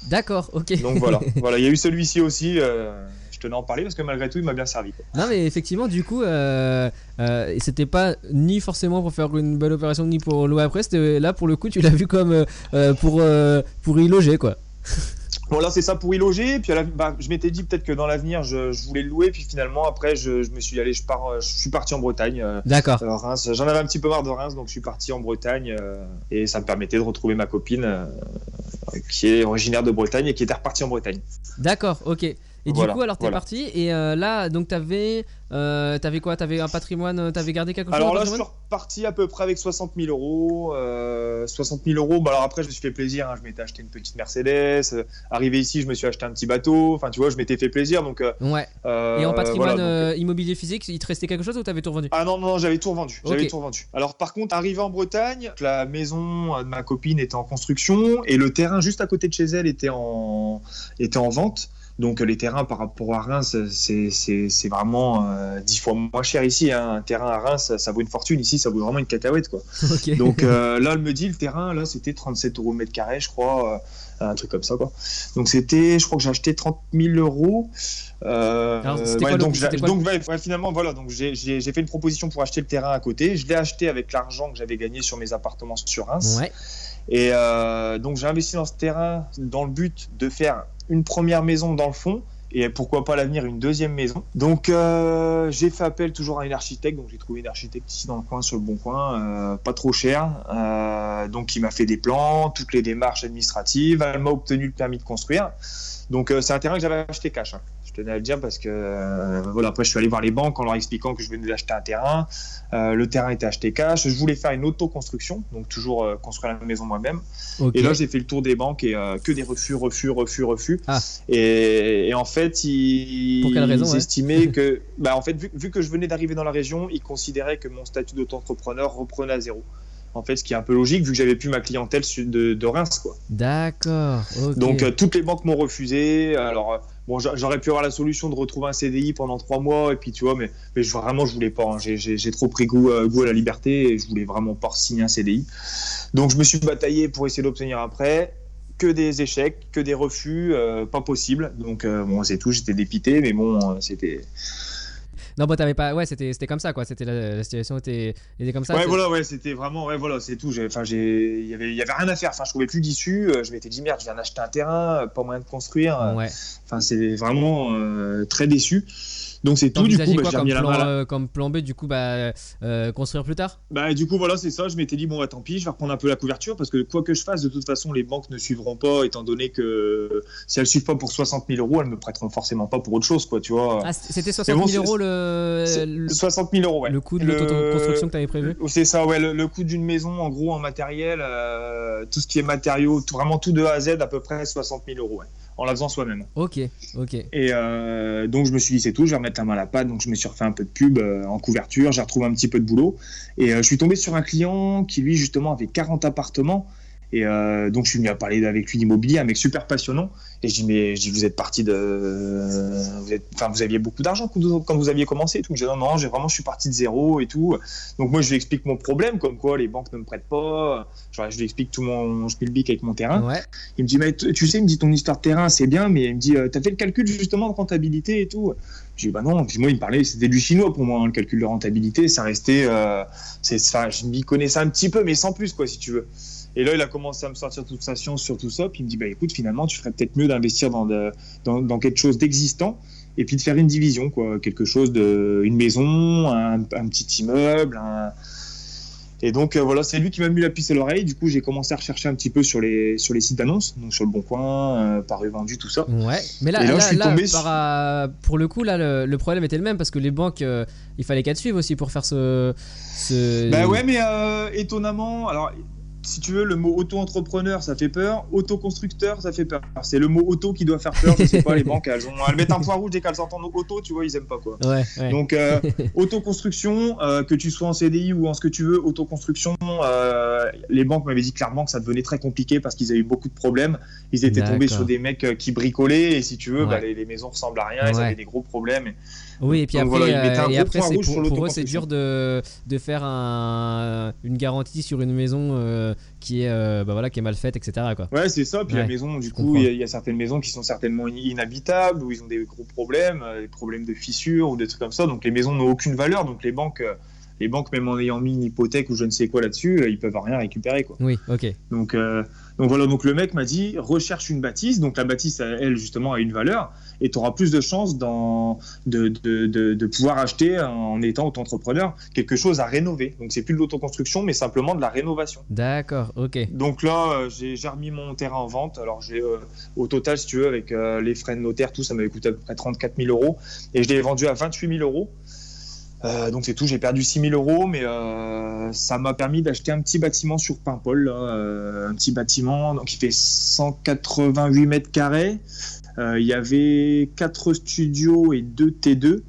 [SPEAKER 1] D'accord, ok.
[SPEAKER 2] Donc voilà, voilà, il y a eu celui-ci aussi. euh, je tenais à en parler parce que malgré tout, il m'a bien servi. Quoi.
[SPEAKER 1] Non mais effectivement du coup euh, euh, c'était pas ni forcément pour faire une belle opération ni pour louer après c'était là pour le coup tu l'as vu comme euh, euh, pour euh, pour y loger quoi
[SPEAKER 2] Bon, là, c'est ça pour y loger. Puis à la- bah, je m'étais dit peut-être que dans l'avenir, je, je voulais le louer. Puis finalement, après, je, je me suis allez, je, pars, euh, je suis parti en Bretagne. euh,
[SPEAKER 1] d'accord
[SPEAKER 2] Euh, Reims, j'en avais un petit peu marre de Reims, donc je suis parti en Bretagne euh, et ça me permettait de retrouver ma copine. euh, qui est originaire de Bretagne et qui était reparti en Bretagne.
[SPEAKER 1] D'accord, ok. Et
[SPEAKER 2] Voilà,
[SPEAKER 1] du coup, alors t'es
[SPEAKER 2] voilà.
[SPEAKER 1] parti et euh, là, donc t'avais, euh, t'avais quoi? T'avais un patrimoine euh, T'avais gardé quelque chose
[SPEAKER 2] Alors là, je suis reparti à peu près avec 60 000 euros. Euh, 60 000 euros. Bah alors après, je me suis fait plaisir. hein. Je m'étais acheté une petite Mercedes. Arrivé ici, je me suis acheté un petit bateau. Enfin, tu vois, je m'étais fait plaisir. Donc,
[SPEAKER 1] Ouais. Et en patrimoine
[SPEAKER 2] voilà, donc,
[SPEAKER 1] immobilier physique, il te restait quelque chose ou t'avais tout revendu?
[SPEAKER 2] Ah non, non, non, j'avais tout revendu. J'avais tout revendu. Alors par contre, arrivé en Bretagne, la maison de ma copine était en construction et le terrain juste à côté de chez elle était en, était en vente. Donc euh, les terrains par rapport à Reims, c'est- vraiment euh, dix fois moins cher ici. hein. Un terrain à Reims, ça, ça vaut une fortune. Ici, ça vaut vraiment une cacahuète. Quoi. Donc euh, là, elle me dit, le terrain, là, c'était 37 euros le mètre carré, je crois. euh, un truc comme ça, quoi. Donc c'était, je crois que j'ai acheté 30 000 euros. Euh,
[SPEAKER 1] Alors, c'était
[SPEAKER 2] ouais,
[SPEAKER 1] quoi le-
[SPEAKER 2] donc,
[SPEAKER 1] c'était
[SPEAKER 2] j'ai-
[SPEAKER 1] quoi le-
[SPEAKER 2] donc ouais, ouais, finalement, voilà. Donc j'ai fait une proposition pour acheter le terrain à côté. Je l'ai acheté avec l'argent que j'avais gagné sur mes appartements sur Reims. Et euh, donc j'ai investi dans ce terrain dans le but de faire une première maison dans le fond et pourquoi pas l'avenir une deuxième maison. Donc euh, j'ai fait appel toujours à une architecte, donc j'ai trouvé une architecte ici dans le coin sur le bon coin, euh, pas trop cher, euh, donc il m'a fait des plans, toutes les démarches administratives, elle m'a obtenu le permis de construire. Donc c'est un terrain que j'avais acheté cash. hein. Je tenais à le dire parce que euh, voilà après je suis allé voir les banques en leur expliquant que je venais d'acheter un terrain. Euh, le terrain était acheté cash. Je voulais faire une autoconstruction, donc toujours euh, construire la maison moi-même. Et là, j'ai fait le tour des banques et que des refus, refus, refus, refus.
[SPEAKER 1] Ah.
[SPEAKER 2] Et, et en fait, ils,
[SPEAKER 1] Pour quelle raison,
[SPEAKER 2] ils
[SPEAKER 1] ouais
[SPEAKER 2] estimaient que, bah, en fait, vu, vu que je venais d'arriver dans la région, ils considéraient que mon statut d'auto-entrepreneur reprenait à zéro. En fait, ce qui est un peu logique vu que j'avais plus ma clientèle de, de Reims, quoi.
[SPEAKER 1] D'accord.
[SPEAKER 2] Donc euh, toutes les banques m'ont refusé. Alors bon, j'a- j'aurais pu avoir la solution de retrouver un CDI pendant trois mois et puis tu vois, mais, vraiment je voulais pas. hein. J'ai- trop pris goût, euh, goût à la liberté et je voulais vraiment pas signer un CDI. Donc je me suis bataillé pour essayer d'obtenir prêt. Que des échecs, que des refus, euh, pas possible. Donc euh, bon, c'est tout. J'étais dépité, mais bon, c'était.
[SPEAKER 1] Non, bah t'avais pas. Ouais, c'était c'était comme ça quoi. C'était la, la situation était, était comme ça.
[SPEAKER 2] Ouais, voilà, ouais, c'était vraiment, ouais, voilà, c'est tout. Enfin, j'ai, il y avait, y avait rien à faire. Enfin, je trouvais plus d'issue. Euh, Je m'étais dit merde, je viens d'acheter un terrain, euh, pas moyen de construire. Euh,
[SPEAKER 1] Ouais.
[SPEAKER 2] Enfin, c'est vraiment euh, très déçu. Donc c'est tout. Du coup, bah,
[SPEAKER 1] quoi
[SPEAKER 2] j'ai
[SPEAKER 1] comme plan, euh, comme plan B du coup bah euh, construire plus tard?
[SPEAKER 2] Bah, du coup, voilà, c'est ça. Je m'étais dit bon, bah, tant pis, je vais reprendre un peu la couverture parce que quoi que je fasse, de toute façon, les banques ne suivront pas, étant donné que si elles suivent pas pour 60 000 euros, elles me prêteront forcément pas pour autre chose, quoi, tu vois.
[SPEAKER 1] Ah, c'était 60
[SPEAKER 2] bon,
[SPEAKER 1] 000
[SPEAKER 2] c'est-
[SPEAKER 1] euros le,
[SPEAKER 2] C'est
[SPEAKER 1] le,
[SPEAKER 2] 60 000 euros, ouais.
[SPEAKER 1] le coût de
[SPEAKER 2] Le-
[SPEAKER 1] l'autoconstruction que t'avais prévu?
[SPEAKER 2] C'est ça, ouais. Le, le coût d'une maison, en gros, en matériel, euh, tout ce qui est matériaux, tout, vraiment tout de A à Z, à peu près 60 000 euros, ouais, en la faisant soi-même.
[SPEAKER 1] Ok, ok.
[SPEAKER 2] Et euh, donc je me suis dit c'est tout, je vais remettre la main à la pâte. Donc je me suis refait un peu de pub euh, en couverture, j'ai retrouvé un petit peu de boulot. Et euh, je suis tombé sur un client qui lui justement avait 40 appartements. Et euh, donc je suis venu à parler avec lui d'immobilier, un mec super passionnant. Et je dis mais je dis, vous êtes parti de, vous êtes, enfin vous aviez beaucoup d'argent quand vous, aviez commencé et tout. Je dis non non, j'ai vraiment je suis parti de zéro et tout. Donc moi je lui explique mon problème, comme quoi les banques ne me prêtent pas. Genre, je lui explique tout mon spielbic avec mon terrain.
[SPEAKER 1] Ouais.
[SPEAKER 2] Il me dit, mais tu tu sais, il me dit ton histoire de terrain, c'est bien, mais il me dit, euh, t'as fait le calcul justement de rentabilité et tout. Je dis, bah non. Puis moi, il me parlait, c'était du chinois pour moi, hein, le calcul de rentabilité. Ça restait, euh, c'est, enfin, je m'y connaissais un petit peu, mais sans plus, quoi, si tu veux. Et là, il a commencé à me sortir toute sa science sur tout ça. Puis il me dit, bah écoute, finalement, tu ferais peut-être mieux d'investir dans, de- dans, dans quelque chose d'existant et puis de faire une division, quoi. Quelque chose de, une maison, un, un petit immeuble, un. Et donc euh, voilà, c'est lui qui m'a mis la puce à l'oreille. Du coup, j'ai commencé à rechercher un petit peu sur les, sur les sites d'annonces, donc sur le Bon Coin, euh, Paris Vendu, tout ça.
[SPEAKER 1] Ouais, mais là,
[SPEAKER 2] Et là,
[SPEAKER 1] là,
[SPEAKER 2] je suis tombé sur-
[SPEAKER 1] euh, pour le coup, là, le, le problème était le même parce que les banques, euh, il fallait qu'elles suivent aussi pour faire ce. ce...
[SPEAKER 2] Bah ouais, mais euh, étonnamment, alors si tu veux, le mot auto-entrepreneur, ça fait peur. Auto-constructeur, ça fait peur. C'est le mot auto qui doit faire peur. Je sais pas, les banques, elles, ont, elles mettent un point rouge dès qu'elles entendent auto, tu vois, ils aiment pas quoi.
[SPEAKER 1] Ouais, ouais.
[SPEAKER 2] Donc, euh, autoconstruction, euh, que tu sois en CDI ou en ce que tu veux, autoconstruction, euh, les banques m'avaient dit clairement que ça devenait très compliqué parce qu'ils avaient eu beaucoup de problèmes. Ils étaient tombés sur des mecs qui bricolaient et si tu veux,
[SPEAKER 1] Ouais.
[SPEAKER 2] bah, les, les maisons ressemblent à rien, ils avaient des gros problèmes. Et-
[SPEAKER 1] Oui, et puis
[SPEAKER 2] Donc
[SPEAKER 1] après,
[SPEAKER 2] voilà,
[SPEAKER 1] euh, et après c'est pour, pour eux, c'est dur de, de faire un, une garantie sur une maison euh, qui, est, euh, bah voilà, qui est mal faite, etc. Quoi.
[SPEAKER 2] Ouais, c'est ça. Puis
[SPEAKER 1] Ouais,
[SPEAKER 2] la maison, du coup, il y, a- il y a certaines maisons qui sont certainement in- inhabitables, où ils ont des gros problèmes, euh, des problèmes de fissures ou des trucs comme ça. Donc les maisons n'ont aucune valeur. Donc les banques, les banques, même en ayant mis une hypothèque ou je ne sais quoi là-dessus, ils peuvent rien récupérer. Quoi.
[SPEAKER 1] Oui, ok.
[SPEAKER 2] Donc, euh, donc voilà, donc le mec m'a dit recherche une bâtisse. Donc la bâtisse, elle, justement, a une valeur et tu auras plus de chances dans, de, de, de, de pouvoir acheter en étant auto-entrepreneur quelque chose à rénover. Donc c'est plus de l'autoconstruction, mais simplement de la rénovation.
[SPEAKER 1] D'accord, ok.
[SPEAKER 2] Donc là, euh, j'ai remis mon terrain en vente. Alors j'ai euh, au total, si tu veux, avec euh, les frais de notaire, tout, ça m'avait coûté à peu près 34 000 euros. Et je l'ai vendu à 28 000 euros. Euh, donc c'est tout, j'ai perdu 6 000 euros, mais euh, ça m'a permis d'acheter un petit bâtiment sur Paimpol, euh, un petit bâtiment, donc il fait 188 mètres carrés. Euh, il y avait 4 studios et 2 T2.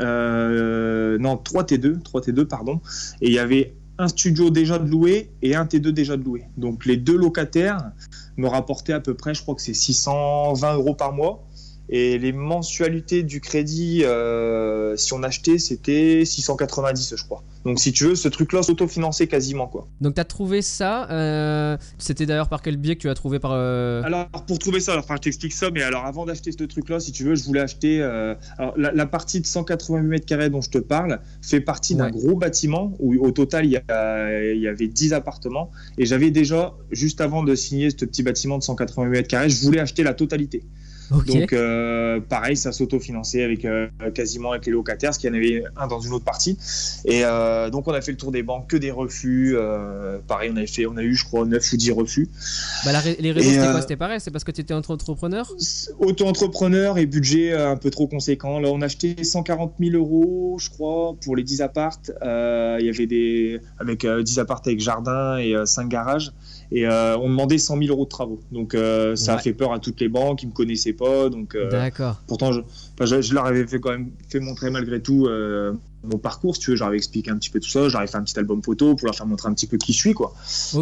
[SPEAKER 2] Euh, non, 3 T2, 3 T2, pardon. Et il y avait un studio déjà de loué et un T2 déjà de loué. Donc les deux locataires me rapportaient à peu près, je crois que c'est 620 euros par mois. Et les mensualités du crédit, euh, si on achetait, c'était 690, je crois. Donc si tu veux, ce truc-là s'autofinancé quasiment, quoi.
[SPEAKER 1] Donc t'as trouvé ça. euh, C'était d'ailleurs par quel biais que tu as trouvé par. euh,
[SPEAKER 2] Alors pour trouver ça, enfin je t'explique ça, mais alors avant d'acheter ce truc-là, si tu veux, je voulais acheter. euh, alors, la, la partie de 188 mètres carrés dont je te parle fait partie d'un
[SPEAKER 1] Ouais.
[SPEAKER 2] gros bâtiment où au total il y, a- il y avait 10 appartements et j'avais déjà juste avant de signer ce petit bâtiment de 188 mètres carrés, je voulais acheter la totalité. Donc euh, pareil, ça s'autofinançait avec euh, quasiment avec les locataires, parce qu'il y en avait un dans une autre partie. Et euh, donc on a fait le tour des banques, que des refus. pareil, on avait fait, on a eu je crois 9 ou 10 refus.
[SPEAKER 1] Bah, la les raisons, c'était quoi? C'était pareil, c'est parce que tu étais entrepreneur?
[SPEAKER 2] Auto-entrepreneur et budget un peu trop conséquent. Là, on a acheté 140 000 euros, je crois, pour les 10 appartes. Il y avait des avec euh, 10 appartes avec jardin et 5 garages. Et euh, on demandait 100 000 euros de travaux. Donc euh, ça a fait peur à toutes les banques, ils me connaissaient pas. Donc euh,
[SPEAKER 1] D'accord.
[SPEAKER 2] Pourtant, je, enfin, je, je leur avais fait quand même fait montrer malgré tout mon parcours, si tu veux. J'avais expliqué un petit peu tout ça. J'avais fait un petit album photo pour leur faire montrer un petit peu qui je suis, quoi.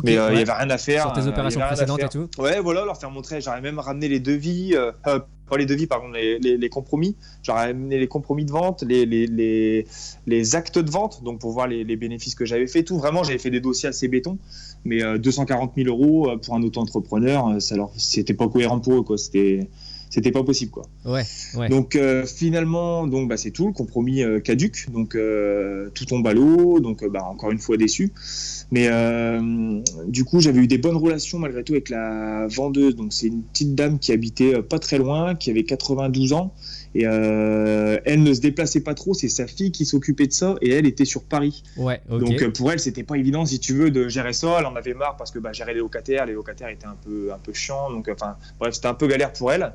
[SPEAKER 2] Mais euh, il
[SPEAKER 1] ouais.
[SPEAKER 2] y avait rien à faire.
[SPEAKER 1] Sur tes opérations précédentes et tout.
[SPEAKER 2] Ouais, voilà, leur faire montrer. J'aurais même ramené les devis, euh, pas les devis, pardon, les, les, les compromis. J'aurais amené les compromis de vente, les, les, actes de vente, donc pour voir les, les bénéfices que j'avais fait, tout. Vraiment, j'avais fait des dossiers assez béton. Mais euh, 240 000 euros euh, pour un auto-entrepreneur, euh, ça leur, c'était pas cohérent pour eux, quoi. C'était, c'était pas possible, quoi.
[SPEAKER 1] Ouais, ouais.
[SPEAKER 2] Donc euh, finalement, donc bah, c'est tout, le compromis euh, caduque, donc euh, tout tombe à l'eau, donc euh, bah, encore une fois déçu. Mais euh, du coup, j'avais eu des bonnes relations malgré tout avec la vendeuse. Donc c'est une petite dame qui habitait euh, pas très loin, qui avait 92 ans. Et euh, elle ne se déplaçait pas trop, c'est sa fille qui s'occupait de ça, et elle était sur Paris.
[SPEAKER 1] Ouais.
[SPEAKER 2] Donc euh, pour elle, c'était pas évident, si tu veux, de gérer ça. Elle en avait marre parce que bah, gérer les locataires, les locataires étaient un peu, un peu chiants. Donc, euh, enfin, bref, c'était un peu galère pour elle.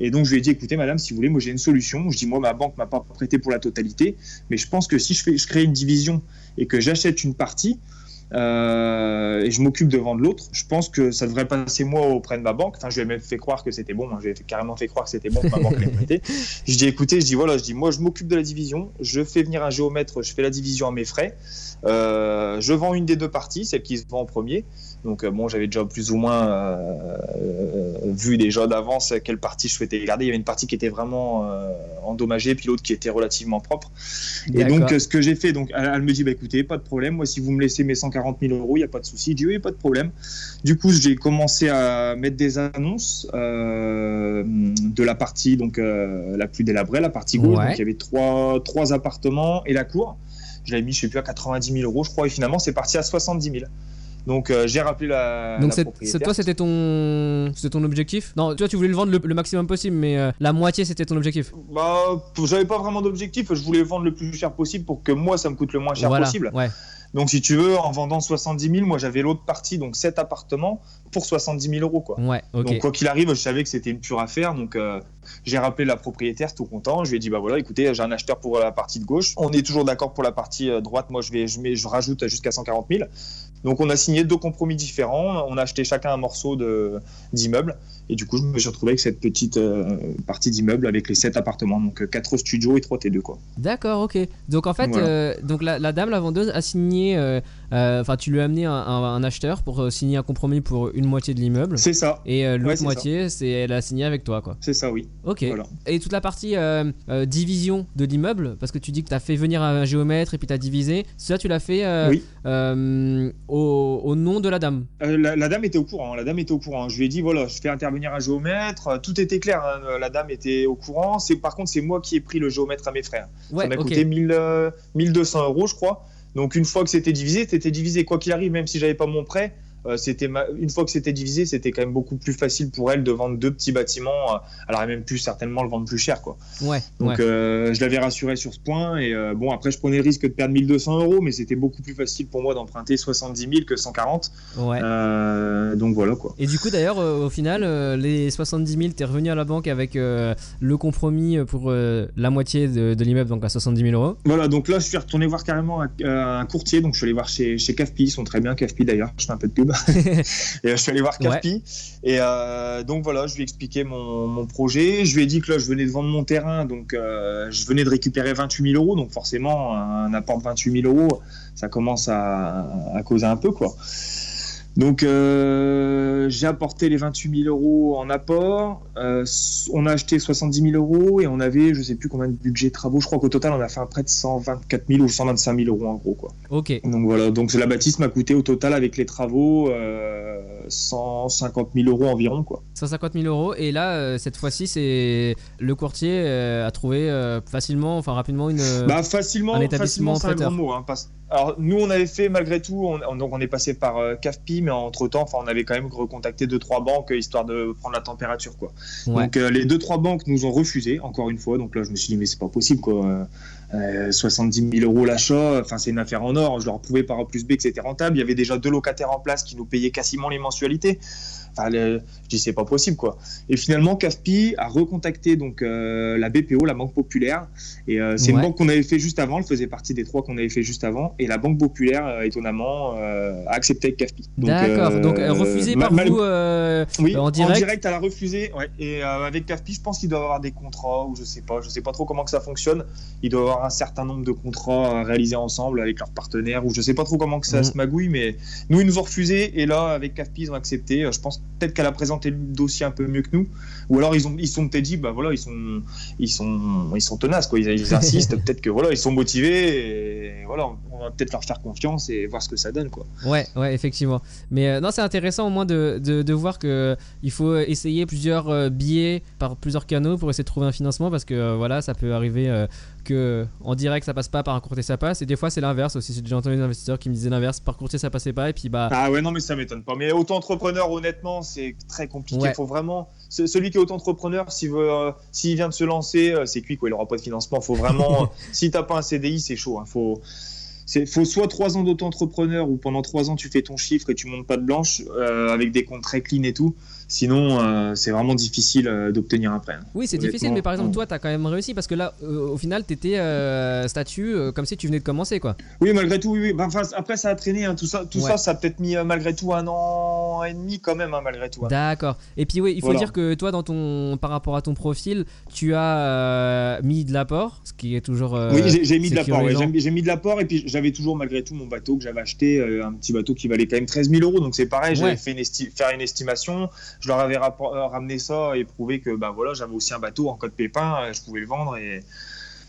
[SPEAKER 2] Et donc je lui ai dit, écoutez, madame, si vous voulez, moi j'ai une solution. Je dis, moi, ma banque m'a pas prêté pour la totalité, mais je pense que si je, fais, je crée une division et que j'achète une partie, euh, et je m'occupe de vendre l'autre, je pense que ça devrait passer moi auprès de ma banque. Enfin, je lui ai même fait croire que c'était bon. Moi, je lui ai fait- carrément fait croire que c'était bon que ma banque l'ait prêté. Je dis, écoutez, je dis, voilà, je dis, moi, je m'occupe de la division. Je fais venir un géomètre, je fais la division à mes frais. Euh, je vends une des deux parties, celle qui se vend en premier. Donc, euh, bon, j'avais déjà plus ou moins euh, vu déjà d'avance quelle partie je souhaitais garder. Il y avait une partie qui était vraiment euh, endommagée, puis l'autre qui était relativement propre. Et donc, euh, ce que j'ai fait, donc, elle, elle me dit, bah, écoutez, pas de problème. Moi, si vous me laissez mes 140 000 euros, il n'y a pas de souci. Je dis, oui, pas de problème. Du coup, j'ai commencé à mettre des annonces euh, de la partie donc la plus délabrée, la partie gauche.
[SPEAKER 1] Ouais.
[SPEAKER 2] Donc, il y avait trois, trois appartements et la cour. Je l'avais mis, je sais plus, à 90 000 euros, je crois. Et finalement, c'est parti à 70 000. Donc, euh, j'ai rappelé la,
[SPEAKER 1] Donc
[SPEAKER 2] la propriétaire.
[SPEAKER 1] toi c'était ton c'était ton objectif? Non, toi tu voulais le vendre le, le maximum possible, mais euh, la moitié c'était ton objectif.
[SPEAKER 2] Bah, j'avais pas vraiment d'objectif. Je voulais vendre le plus cher possible pour que moi, ça me coûte le moins cher
[SPEAKER 1] voilà.
[SPEAKER 2] possible.
[SPEAKER 1] Ouais.
[SPEAKER 2] Donc, si tu veux, en vendant 70 000, moi, j'avais l'autre partie, donc 7 appartements pour 70 000 euros, quoi.
[SPEAKER 1] Ouais.
[SPEAKER 2] Donc, quoi qu'il arrive, je savais que c'était une pure affaire. Donc, euh, j'ai rappelé la propriétaire, tout content. Je lui ai dit, bah voilà, écoutez, j'ai un acheteur pour la partie de gauche. On est toujours d'accord pour la partie droite. Moi, je, vais, je, mets, je rajoute jusqu'à 140 000. Donc, on a signé deux compromis différents. On a acheté chacun un morceau d'immeuble. Et du coup, je me suis retrouvé avec cette petite euh, partie d'immeuble avec les 7 appartements. Donc, 4 studios et 3 T2, quoi.
[SPEAKER 1] D'accord, ok. Donc en fait,
[SPEAKER 2] Voilà.
[SPEAKER 1] euh, donc la, la dame, la vendeuse, a signé. euh, euh, Enfin, tu lui as amené un, un- un acheteur pour euh, signer un compromis pour une moitié de l'immeuble.
[SPEAKER 2] C'est ça.
[SPEAKER 1] Et euh, l'autre
[SPEAKER 2] Ouais,
[SPEAKER 1] moitié, c'est elle a signé avec toi, quoi.
[SPEAKER 2] C'est ça, oui.
[SPEAKER 1] Ok.
[SPEAKER 2] Voilà.
[SPEAKER 1] Et toute la partie euh, euh, division de l'immeuble, parce que tu dis que tu as fait venir un géomètre et puis tu as divisé, ça tu l'as fait euh,
[SPEAKER 2] Oui.
[SPEAKER 1] euh, au, au nom de la dame.
[SPEAKER 2] Euh, la, la dame était au courant. La dame était au courant. Je lui ai dit voilà, je fais intervenir un géomètre. Euh, Tout était clair. hein. La dame était au courant. C'est par contre c'est moi qui ai pris le géomètre à mes frères.
[SPEAKER 1] Ouais,
[SPEAKER 2] ça m'a coûté 1000, euh, 1200 euros, je crois. Donc une fois que c'était divisé, c'était divisé. Quoi qu'il arrive, même si j'avais pas mon prêt, euh, c'était une fois que c'était divisé, c'était quand même beaucoup plus facile pour elle de vendre deux petits bâtiments. Euh, elle aurait même pu certainement le vendre plus cher, quoi.
[SPEAKER 1] Ouais.
[SPEAKER 2] Donc euh, je l'avais rassuré sur ce point. Et bon, après, je prenais le risque de perdre 1200 euros, mais c'était beaucoup plus facile pour moi d'emprunter 70 000 que 140.
[SPEAKER 1] Ouais.
[SPEAKER 2] donc voilà, quoi.
[SPEAKER 1] Et du coup, d'ailleurs, au final, les 70 000, t'es revenu à la banque avec le compromis pour la moitié de, l'immeuble, donc à 70 000 euros.
[SPEAKER 2] Voilà, donc là, je suis retourné voir carrément un, courtier. Donc je suis allé voir chez, chez CAFPI, ils sont très bien, CAFPI d'ailleurs, je fais un peu de pub. et je suis allé voir Capi. Et euh, donc voilà, je lui ai expliqué mon, projet. Je lui ai dit que là, je venais de vendre mon terrain, donc euh, je venais de récupérer 28 000 euros. Donc forcément, un apport de 28 000 euros, ça commence à, à causer un peu, quoi. Donc euh, j'ai apporté les 28 000 euros en apport. Euh, on a acheté 70 000 euros et on avait, je sais plus combien de budget travaux. Je crois qu'au total on a fait un prêt de 124 000 ou 125 000 euros en gros quoi.
[SPEAKER 1] Ok.
[SPEAKER 2] Donc voilà, donc la bâtisse m'a coûté au total avec les travaux euh, 150 000 euros environ quoi.
[SPEAKER 1] 150 000 euros et là euh, cette fois-ci c'est le courtier euh, a trouvé facilement, enfin rapidement une.
[SPEAKER 2] Bah facilement, un établissement facilement, c'est un grand mot. Hein, Alors nous on avait fait malgré tout, on, donc on est passé par CAFPI mais entre temps, enfin, on avait quand même recontacté deux trois banques euh, histoire de prendre la température, quoi. Donc euh, les deux trois banques nous ont refusé encore une fois. Donc là, je me suis dit mais c'est pas possible, quoi. 70 euh, 000 euros l'achat, enfin c'est une affaire en or. Je leur pouvais par A plus B que c'était rentable. Il y avait déjà deux locataires en place qui nous payaient quasiment les mensualités. Enfin, je dis c'est pas possible quoi. Et finalement, CAFPI a recontacté donc euh, la BPO, la Banque Populaire, et euh, c'est une banque qu'on avait fait juste avant. Elle faisait partie des trois qu'on avait fait juste avant, et la Banque Populaire, euh, étonnamment, a accepté avec CAFPI.
[SPEAKER 1] D'accord. Donc refusé par vous
[SPEAKER 2] oui,
[SPEAKER 1] en direct.
[SPEAKER 2] En direct, elle a refusé. Ouais. Et avec CAFPI, je pense qu'il doit avoir des contrats ou je sais pas. Je sais pas trop comment que ça fonctionne. Il doit avoir un certain nombre de contrats à réaliser ensemble avec leurs partenaires ou je sais pas trop comment que ça mhm. se magouille, mais nous ils nous ont refusé et là avec CAFPI ils ont accepté. Je pense peut-être qu'elle a présenté le dossier un peu mieux que nous, ou alors ils ont ils sont peut-être dit bah voilà ils sont ils sont ils sont tenaces quoi, ils, insistent, peut-être que voilà ils sont motivés et voilà on va peut-être leur faire confiance et voir ce que ça donne quoi.
[SPEAKER 1] Ouais ouais effectivement, mais euh, non c'est intéressant au moins de, de, voir que il faut essayer plusieurs euh, billets par plusieurs canaux pour essayer de trouver un financement parce que euh, voilà ça peut arriver que en direct ça passe pas par un courtier ça passe. Et des fois c'est l'inverse aussi. J'ai déjà entendu des investisseurs qui me disaient l'inverse. Par courtier ça passait pas et puis bah.
[SPEAKER 2] Ah ouais non mais ça m'étonne pas. Mais auto-entrepreneur honnêtement c'est très compliqué. Il faut vraiment celui qui est auto-entrepreneur s'il veut euh, s'il vient de se lancer euh, c'est cuit quoi. Il aura pas de financement. Faut vraiment si t'as pas un CDI c'est chaud hein. faut c'est faut soit trois ans d'auto-entrepreneur ou pendant trois ans tu fais ton chiffre et tu montes pas de blanche euh, avec des comptes très clean et tout Sinon, euh, c'est vraiment difficile euh, d'obtenir un prêt. Hein.
[SPEAKER 1] Oui, c'est difficile, mais par exemple, toi, tu as quand même réussi parce que là, euh, au final, tu étais statut comme si tu venais de commencer, quoi.
[SPEAKER 2] Oui, malgré tout, oui. Enfin, après, ça a traîné, hein, tout ça, tout ça, ça a peut-être mis malgré tout un an et demi quand même, hein, malgré tout.
[SPEAKER 1] D'accord. Et puis, oui, il faut dire que toi, dans ton, par rapport à ton profil, tu as mis de l'apport, ce qui est toujours.
[SPEAKER 2] oui, j'ai mis de l'apport. j'ai mis de l'apport et puis j'avais toujours malgré tout mon bateau que j'avais acheté, un petit bateau qui valait quand même 13 000 euros. Donc c'est pareil, j'avais fait une faire une estimation je leur avais euh, ramené ça et prouvé que bah voilà j'avais aussi un bateau en code pépin euh, je pouvais le vendre et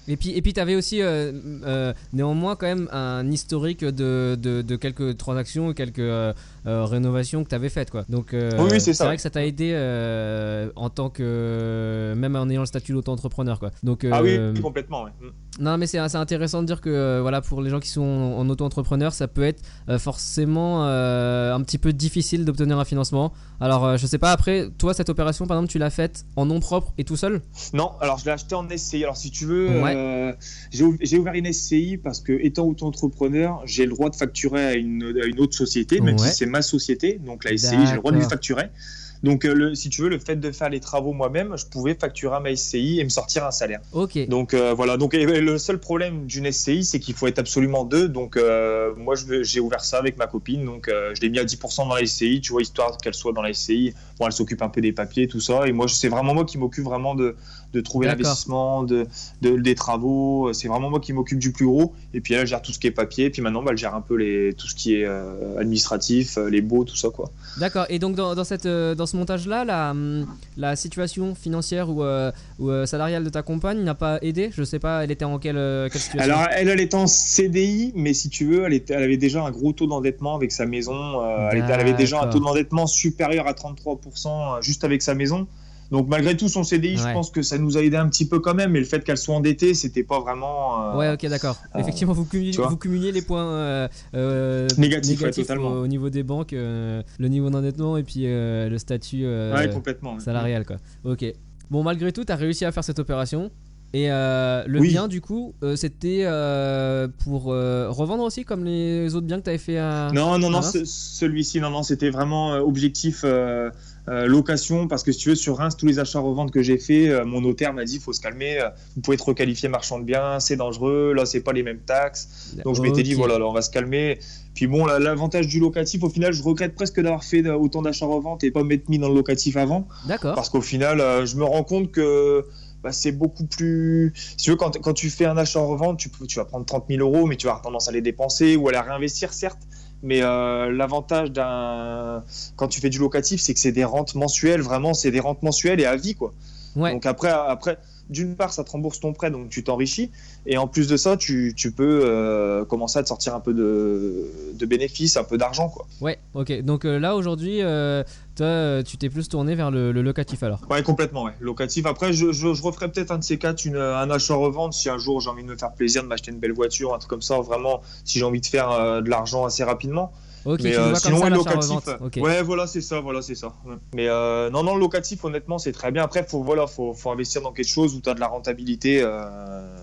[SPEAKER 1] et puis, et tu avais aussi euh, néanmoins quand même un historique de, de, de quelques transactions quelques rénovation que tu avais faite. Quoi. Donc,
[SPEAKER 2] euh, oui, c'est
[SPEAKER 1] vrai que ça t'a aidé euh, en tant que. même en ayant le statut d'auto-entrepreneur. Quoi. Donc,
[SPEAKER 2] ah oui, complètement. Mm.
[SPEAKER 1] Non, mais c'est intéressant de dire que voilà, pour les gens qui sont en, auto-entrepreneur, ça peut être forcément un petit peu difficile d'obtenir un financement. Alors, je sais pas, après, toi, cette opération, par exemple, tu l'as faite en nom propre et tout seul?
[SPEAKER 2] Non, alors je l'ai acheté en SCI. Alors, si tu veux, j'ai ouvert une SCI parce que, étant auto-entrepreneur, j'ai le droit de facturer à une, à une autre société, même si c'est ma société, donc la SCI, j'ai le droit de lui facturer. Donc, euh, le, si tu veux, le fait de faire les travaux moi-même, je pouvais facturer à ma SCI et me sortir un salaire.
[SPEAKER 1] Ok.
[SPEAKER 2] Donc euh, voilà. Donc le seul problème d'une SCI, c'est qu'il faut être absolument deux. Donc euh, moi, j'ai ouvert ça avec ma copine. Donc je l'ai mis à 10% dans la SCI, tu vois, histoire qu'elle soit dans la SCI. Bon, elle s'occupe un peu des papiers, tout ça. Et moi, c'est vraiment moi qui m'occupe vraiment de, de trouver l'investissement, de, de, des travaux. C'est vraiment moi qui m'occupe du plus gros. Et puis elle gère tout ce qui est papier. Et puis maintenant, bah, elle gère un peu les, tout ce qui est administratif, les baux, tout ça, quoi.
[SPEAKER 1] D'accord. Et donc dans, dans cette, dans ce montage-là, la, hum, la situation financière ou, euh, ou euh, salariale de ta compagne n'a pas aidé Je sais pas, elle était en quelle, euh, quelle situation
[SPEAKER 2] Alors, elle, elle était en CDI, mais si tu veux, elle, était, elle avait déjà un gros taux d'endettement avec sa maison. elle, avait déjà un taux d'endettement supérieur à 33% juste avec sa maison. Donc malgré tout son CDI, je pense que ça nous a aidé un petit peu quand même. Mais le fait qu'elle soit endettée, c'était pas vraiment. euh,
[SPEAKER 1] Ouais, ok, d'accord.
[SPEAKER 2] euh,
[SPEAKER 1] Effectivement, vous cumuliez, vous les points euh,
[SPEAKER 2] Négatifs, ouais, totalement.
[SPEAKER 1] au, au niveau des banques, le niveau d'endettement et puis le statut
[SPEAKER 2] Ouais, complètement. ouais.
[SPEAKER 1] salarial, quoi. Ok. Bon, malgré tout, tu as réussi à faire cette opération. Et le
[SPEAKER 2] Oui.
[SPEAKER 1] bien, du coup, c'était pour revendre aussi, comme les autres biens que tu avais fait à.
[SPEAKER 2] Non, non, non, ce- celui-ci, non, non, c'était vraiment objectif euh, location parce que si tu veux, sur Reims, tous les achats-reventes que j'ai fait, euh, mon notaire m'a dit faut se calmer, euh, vous pouvez être requalifié marchand de biens, c'est dangereux, là, c'est pas les mêmes taxes. Donc je m'étais dit voilà, là, on va se calmer. Puis bon, la- l'avantage du locatif, au final, je regrette presque d'avoir fait autant d'achats-reventes et pas m'être mis dans le locatif avant
[SPEAKER 1] D'accord.
[SPEAKER 2] parce qu'au final, je me rends compte que. bah, c'est beaucoup plus. Si tu veux, quand, quand tu fais un achat-revente, tu, peux- tu vas prendre 30 000 euros, mais tu vas avoir tendance à les dépenser ou à les réinvestir, certes. Mais euh, l'avantage d'un. Quand tu fais du locatif, c'est que c'est des rentes mensuelles, vraiment, c'est des rentes mensuelles et à vie, quoi.
[SPEAKER 1] Ouais.
[SPEAKER 2] Donc après, après d'une part, ça te rembourse ton prêt, donc tu t'enrichis. Et en plus de ça, tu, tu peux euh, commencer à te sortir un peu de, de bénéfices, un peu d'argent, quoi.
[SPEAKER 1] Ouais, ok. Donc euh, là, aujourd'hui, euh, toi, euh, tu t'es plus tourné vers le, le locatif alors?
[SPEAKER 2] Ouais, complètement, ouais. Locatif. Après, je, je, je referai peut-être un de ces quatre, une, un achat-revente, si un jour j'ai envie de me faire plaisir, de m'acheter une belle voiture, un truc comme ça, vraiment, si j'ai envie de faire euh, de l'argent assez rapidement.
[SPEAKER 1] Ok,
[SPEAKER 2] mais euh, sinon,
[SPEAKER 1] ça,
[SPEAKER 2] locatif.
[SPEAKER 1] Ok.
[SPEAKER 2] Ouais, voilà, c'est ça, voilà, c'est ça. Ouais. Mais euh, non, non, le locatif, honnêtement, c'est très bien. Après, faut, voilà, faut, faut investir dans quelque chose où tu as de la rentabilité, euh,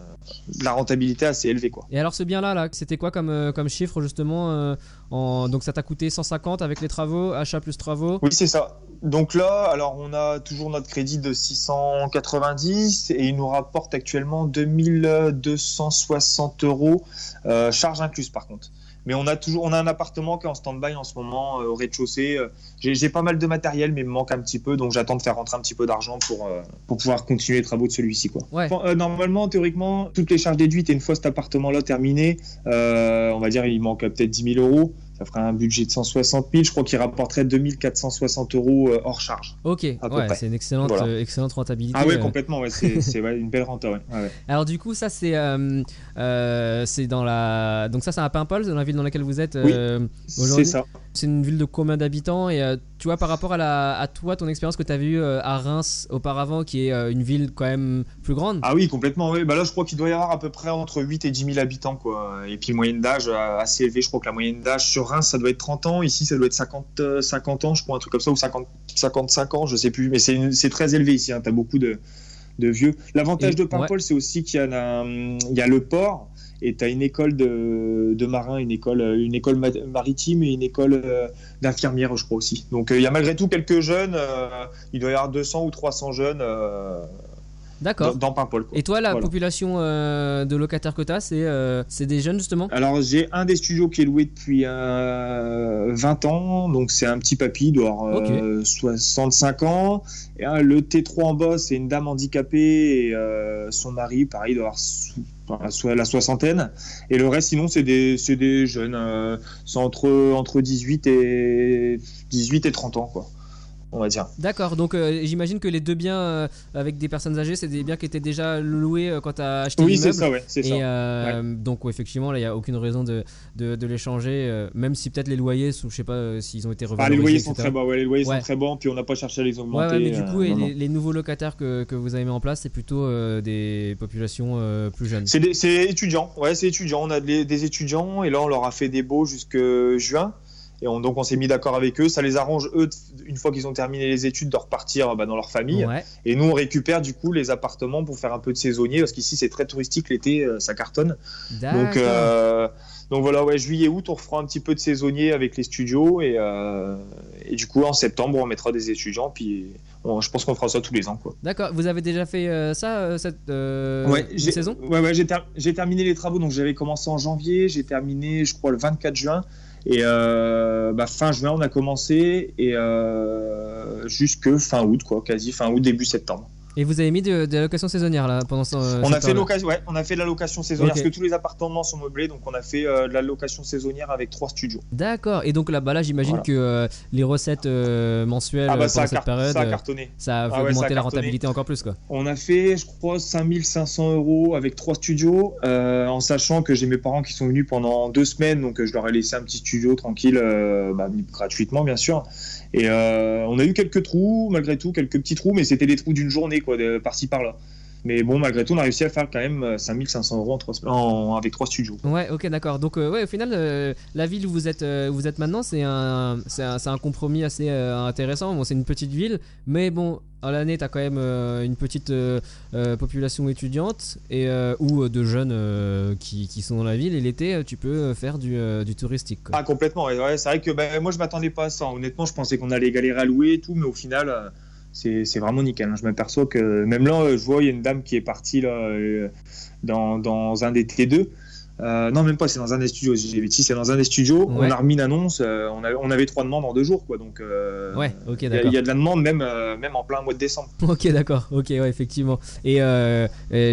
[SPEAKER 2] la rentabilité assez élevée, quoi.
[SPEAKER 1] Et alors ce bien-là, là, c'était quoi comme, euh, comme chiffre justement euh, en... Donc ça t'a coûté 150 avec les travaux, achat plus travaux?
[SPEAKER 2] Oui, c'est ça. Donc là, alors on a toujours notre crédit de 690 et il nous rapporte actuellement 2260 euros, euh, charge incluse par contre. Mais on a toujours, on a un appartement qui est en stand-by en ce moment euh, au rez-de-chaussée. Euh, J'ai pas mal de matériel, mais il me manque un petit peu, donc j'attends de faire rentrer un petit peu d'argent pour euh, pour pouvoir continuer les travaux de celui-ci, quoi.
[SPEAKER 1] Ouais.
[SPEAKER 2] Enfin, normalement, théoriquement, toutes les charges déduites et une fois cet appartement-là terminé, on va dire il manque peut-être 10 000 euros. Ça ferait un budget de 160 000. Je crois qu'il rapporterait 2460 euros euh, hors charge.
[SPEAKER 1] Ok, ouais, c'est une excellente,
[SPEAKER 2] Voilà.
[SPEAKER 1] euh, excellente rentabilité.
[SPEAKER 2] Ah ouais,
[SPEAKER 1] euh.
[SPEAKER 2] complètement. Ouais, c'est ouais, une belle renta.
[SPEAKER 1] Alors du coup, ça c'est euh, euh, c'est dans la donc ça c'est à Paimpol, dans la ville dans laquelle vous êtes.
[SPEAKER 2] Oui. C'est ça.
[SPEAKER 1] c'est une ville de combien d'habitants et tu vois par rapport à la à toi ton expérience que tu avais eue euh, à Reims auparavant, qui est euh, une ville quand même plus grande.
[SPEAKER 2] Ah oui, complètement. Ouais. Bah là, je crois qu'il doit y avoir à peu près entre 8 et 10 000 habitants. Quoi. Et puis, moyenne d'âge euh, assez élevée. Je crois que la moyenne d'âge sur Reims, ça doit être 30 ans. Ici, ça doit être 50, euh, 50 ans, je crois, un truc comme ça, ou 50, 55 ans, je sais plus. Mais c'est très élevé ici. Hein. Tu as beaucoup de, de vieux. L'avantage de Paimpol, c'est aussi qu'il y, il y a le port. Et tu as une école de, de marins, une école, une école ma- maritime et une école euh, d'infirmières, je crois aussi. Donc euh, il y a malgré tout quelques jeunes. euh, il doit y avoir 200 ou 300 jeunes
[SPEAKER 1] D'accord.
[SPEAKER 2] dans, Paimpol.
[SPEAKER 1] Et toi, la
[SPEAKER 2] Voilà.
[SPEAKER 1] population euh, de locataires que tu as, c'est euh, des jeunes justement?
[SPEAKER 2] Alors j'ai un des studios qui est loué depuis euh, 20 ans, donc c'est un petit papy, il doit avoir euh, 65 ans. Et un- le T3 en bas, c'est une dame handicapée et son mari, pareil, il doit avoir la soixantaine. Et le reste, sinon, c'est des, des jeunes, euh, c'est entre, entre 18 et 18 et 30 ans, quoi. On va dire.
[SPEAKER 1] D'accord, donc euh, j'imagine que les deux biens euh, avec des personnes âgées, c'est des biens qui étaient déjà loués euh, quand tu as acheté
[SPEAKER 2] Oui, c'est
[SPEAKER 1] l'immeuble.
[SPEAKER 2] ça, ouais, c'est ça.
[SPEAKER 1] Donc, effectivement, là, il n'y a aucune raison de, de, de les changer, euh, même si peut-être les loyers, sont- je sais pas s'ils ont été
[SPEAKER 2] Ah,
[SPEAKER 1] revalorisés.
[SPEAKER 2] les loyers sont très bas, ouais, les loyers sont très bas, puis on n'a pas cherché à les augmenter.
[SPEAKER 1] mais du coup, et les, les nouveaux locataires que, que vous avez mis en place, c'est plutôt des populations plus jeunes.
[SPEAKER 2] C'est c'est étudiants, ouais, c'est étudiants. On a des, des étudiants et là on leur a fait des baux jusque juin. Et on- donc on s'est mis d'accord avec eux. Ça les arrange eux, une fois qu'ils ont terminé les études, de repartir bah, dans leur famille.
[SPEAKER 1] Ouais,
[SPEAKER 2] Et nous on récupère du coup les appartements pour faire un peu de saisonnier parce qu'ici c'est très touristique l'été, euh, ça cartonne. Donc euh, donc voilà, ouais, juillet août on refera un petit peu de saisonnier avec les studios et, euh, et du coup en septembre on mettra des étudiants. Puis on- je pense qu'on fera ça tous les ans quoi.
[SPEAKER 1] D'accord, vous avez déjà fait euh, ça, cette euh,
[SPEAKER 2] Ouais,
[SPEAKER 1] une
[SPEAKER 2] j'ai-
[SPEAKER 1] saison?
[SPEAKER 2] Ouais, ouais, j'ai, ter- j'ai terminé les travaux, donc j'avais commencé en janvier, j'ai terminé, je crois, le 24 juin. Et euh, bah, fin juin, on a commencé, et euh, jusque fin août, quoi, quasi fin août, début septembre.
[SPEAKER 1] Et vous avez mis de, de la location saisonnière là pendant ce.
[SPEAKER 2] on,
[SPEAKER 1] cette
[SPEAKER 2] a fait ouais, on a fait la location saisonnière, parce que tous les appartements sont meublés, donc on a fait euh, de la location saisonnière avec trois studios.
[SPEAKER 1] D'accord, et donc là, bah, là j'imagine
[SPEAKER 2] Voilà.
[SPEAKER 1] que euh, les recettes euh, mensuelles
[SPEAKER 2] Ah
[SPEAKER 1] euh,
[SPEAKER 2] bah
[SPEAKER 1] pendant
[SPEAKER 2] ça a,
[SPEAKER 1] cette période,
[SPEAKER 2] ça a
[SPEAKER 1] euh,
[SPEAKER 2] cartonné.
[SPEAKER 1] ça a
[SPEAKER 2] Ah ouais, ça a
[SPEAKER 1] augmenter la rentabilité encore plus quoi.
[SPEAKER 2] On a fait, je crois, 5500 euros avec trois studios, euh, en sachant que j'ai mes parents qui sont venus pendant deux semaines, donc euh, je leur ai laissé un petit studio tranquille, euh, bah, gratuitement bien sûr. Et on a eu quelques trous, malgré tout, quelques petits trous, mais c'était des trous d'une journée, quoi, par-ci par-là. Mais bon, malgré tout, on a réussi à faire quand même 5500 euros en avec trois studios.
[SPEAKER 1] Ouais, ok, d'accord. Donc, ouais, au final, la ville où vous êtes, vous êtes maintenant, c'est un, un, un, compromis assez intéressant. Bon, c'est une petite ville, mais bon, à l'année, tu as quand même euh, une petite euh, euh, population étudiante et, ou de jeunes qui, qui, sont dans la ville. Et l'été, tu peux faire du, du touristique.
[SPEAKER 2] Ah, complètement. C'est vrai que ben, moi, je m'attendais pas à ça. Honnêtement, je pensais qu'on allait galérer à louer et tout, mais au final, c'est vraiment nickel. Hein. Je m'aperçois que même là, je vois, il y a une dame qui est partie là, dans, dans un des T2. Euh, non, même pas, c'est dans un des studios. Si c'est dans un des studios, on a remis une annonce, euh, on, on, avait trois demandes en deux jours, quoi. Donc,
[SPEAKER 1] euh, ouais, ok,
[SPEAKER 2] d'accord. Il y, a de la demande même, même en plein mois de décembre.
[SPEAKER 1] Ok, d'accord, ok, ouais, effectivement. Et,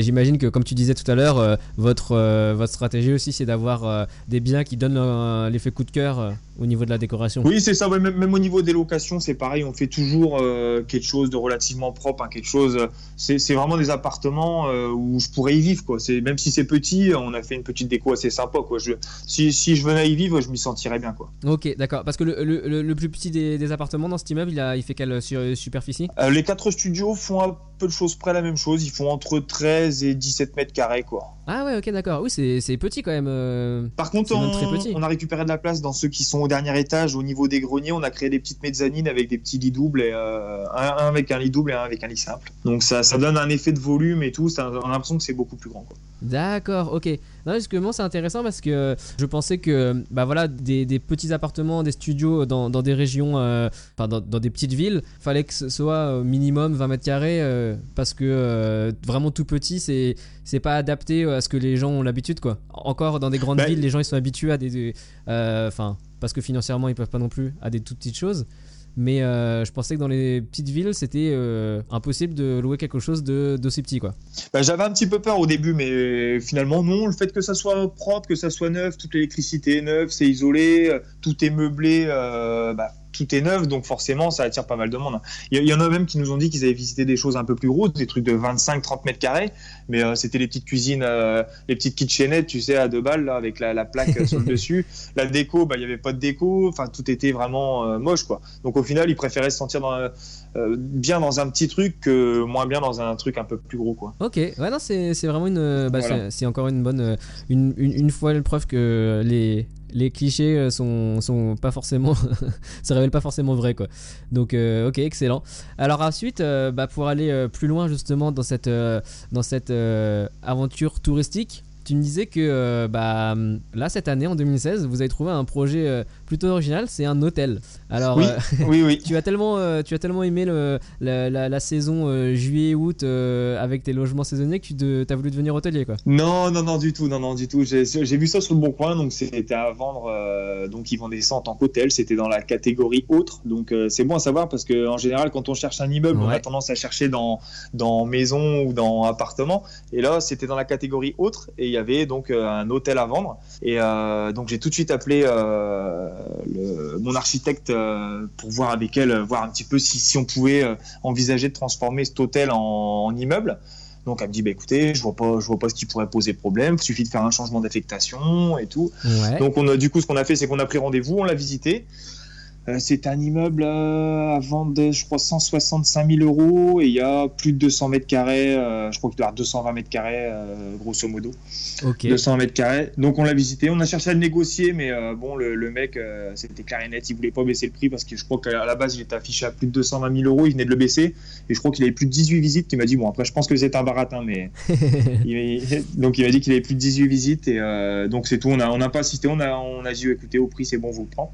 [SPEAKER 1] j'imagine que, comme tu disais tout à l'heure, votre, votre stratégie aussi, c'est d'avoir des biens qui donnent l'effet coup de cœur au niveau de la décoration.
[SPEAKER 2] Oui, c'est ça. même, au niveau des locations, c'est pareil. On fait toujours euh, quelque chose de relativement propre, hein, quelque chose. C'est vraiment des appartements euh, où je pourrais y vivre, quoi. C'est même si c'est petit, on a fait une petite déco assez sympa, quoi. Je, si, si je venais y vivre, je m'y sentirais bien, quoi.
[SPEAKER 1] Ok, d'accord. Parce que le, le, plus petit des, appartements dans cet immeuble, il, a, il fait quelle superficie?
[SPEAKER 2] Euh, Les quatre studios font un peu de choses près la même chose. Ils font entre 13 et 17 mètres carrés, quoi.
[SPEAKER 1] Ah ouais, ok, d'accord. Oui, c'est petit quand même.
[SPEAKER 2] Par contre, on, très petit. on a récupéré de la place dans ceux qui sont dernier étage, au niveau des greniers, on a créé des petites mezzanines avec des petits lits doubles, et, euh, un, avec un lit double et un avec un lit simple. Donc ça, ça donne un effet de volume et tout, ça, on a l'impression que c'est beaucoup plus grand.
[SPEAKER 1] D'accord, ok. Non, justement, c'est intéressant parce que je pensais que bah voilà, des, petits appartements, des studios dans, des régions, euh, enfin dans, des petites villes, fallait que ce soit minimum 20 mètres carrés euh, parce que vraiment tout petit, c'est c'est pas adapté à ce que les gens ont l'habitude quoi. Encore dans des grandes bah, villes, les gens ils sont habitués à des, enfin parce que financièrement ils peuvent pas non plus à des toutes petites choses. Mais euh, je pensais que dans les petites villes, c'était euh, impossible de louer quelque chose d'aussi petit. quoi.
[SPEAKER 2] Bah, J'avais un petit peu peur au début, mais finalement, non. Le fait que ça soit propre, que ça soit neuf, toute l'électricité est neuve, c'est isolé, euh, tout est meublé, bah, tout est neuf, donc forcément, ça attire pas mal de monde. Il y, en a même qui nous ont dit qu'ils avaient visité des choses un peu plus grosses, des trucs de 25-30 mètres carrés, mais euh, c'était les petites cuisines, euh, les petites kitchenettes, tu sais, à deux balles, là, avec la, plaque sur le dessus. La déco, bah, il n'y avait pas de déco, enfin, tout était vraiment euh, moche, quoi. Donc au final, ils préféraient se sentir dans, bien dans un petit truc que moins bien dans un truc un peu plus gros, quoi.
[SPEAKER 1] Ok, ouais, non, c'est vraiment une. Bah, C'est encore une bonne. Une, une, une fois la preuve que les les clichés euh, sont, sont pas forcément se révèlent pas forcément vrais quoi. Donc euh, ok excellent. Alors ensuite euh, bah, pour aller plus loin justement dans cette dans cette aventure touristique tu me disais que bah, là cette année en 2016 vous avez trouvé un projet plutôt original, c'est un hôtel. Alors,
[SPEAKER 2] oui, euh, oui, oui.
[SPEAKER 1] tu as tellement, euh, tu as tellement aimé le, la, saison euh, juillet-août avec tes logements saisonniers que tu as voulu devenir hôtelier, quoi.
[SPEAKER 2] Non, non, non, du tout, non, non, du tout. J'ai vu ça sur le bon coin, donc c'était à vendre. donc ils vendaient ça en tant qu'hôtel. C'était dans la catégorie autre, donc c'est bon à savoir parce que en général, quand on cherche un immeuble, on a tendance à chercher dans dans maison ou dans appartement. Et là, c'était dans la catégorie autre, et il y avait donc un hôtel à vendre. Et donc j'ai tout de suite appelé mon architecte euh, pour voir avec elle, voir un petit peu si, on pouvait euh, envisager de transformer cet hôtel en, immeuble. Donc elle me dit bah écoutez, je vois pas, je vois pas ce qui pourrait poser problème. Il suffit de faire un changement d'affectation et tout. Donc on a, du coup ce qu'on a fait, c'est qu'on a pris rendez-vous, on l'a visité. Euh, c'est un immeuble euh, à vendre, je crois, 165 000 euros et il y a plus de 200 mètres carrés. Euh, je crois qu'il doit y avoir 220 mètres carrés, grosso modo.
[SPEAKER 1] Ok.
[SPEAKER 2] 200 mètres carrés. Donc on l'a visité. On a cherché à le négocier, mais bon, le, mec, c'était clair et net. Il voulait pas baisser le prix parce que je crois qu'à la base, il était affiché à plus de 220 000 euros. Il venait de le baisser et je crois qu'il avait plus de 18 visites. Il m'a dit, bon, après, je pense que c'est un baratin, mais. donc il m'a dit qu'il avait plus de 18 visites et donc c'est tout. On n'a on a pas assisté. On a, on a dit, écoutez, au prix, c'est bon, vous le prends.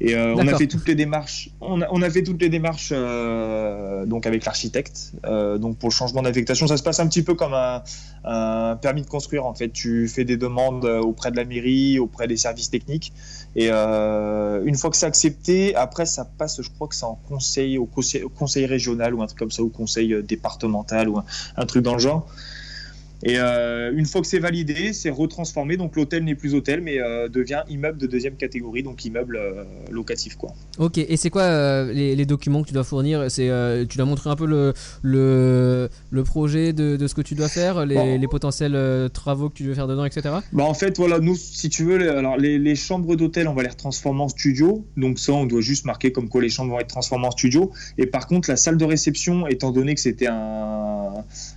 [SPEAKER 2] Et euh, on a fait toutes les démarches. On a, on a fait toutes les démarches euh, donc avec l'architecte. Euh, donc pour le changement d'affectation, ça se passe un petit peu comme un, un, permis de construire. En fait, tu fais des demandes auprès de la mairie, auprès des services techniques, et une fois que c'est accepté, après ça passe. Je crois que c'est en conseil au, conseil, au conseil régional ou un truc comme ça, au conseil départemental ou un, un truc dans le genre. Et euh, une fois que c'est validé, c'est retransformé. Donc l'hôtel n'est plus hôtel, mais euh, devient immeuble de deuxième catégorie, donc immeuble euh, locatif. Quoi.
[SPEAKER 1] Ok, et c'est quoi les, les documents que tu dois fournir? C'est Tu dois montrer un peu le, le, le projet de, de ce que tu dois faire, les,
[SPEAKER 2] Bon.
[SPEAKER 1] les potentiels travaux que tu veux faire dedans, etc.
[SPEAKER 2] Bah en fait, voilà, nous, si tu veux, les, alors les, les chambres d'hôtel, on va les transformer en studio. Donc ça, on doit juste marquer comme quoi les chambres vont être transformées en studio. Et par contre, la salle de réception, étant donné que c'était un,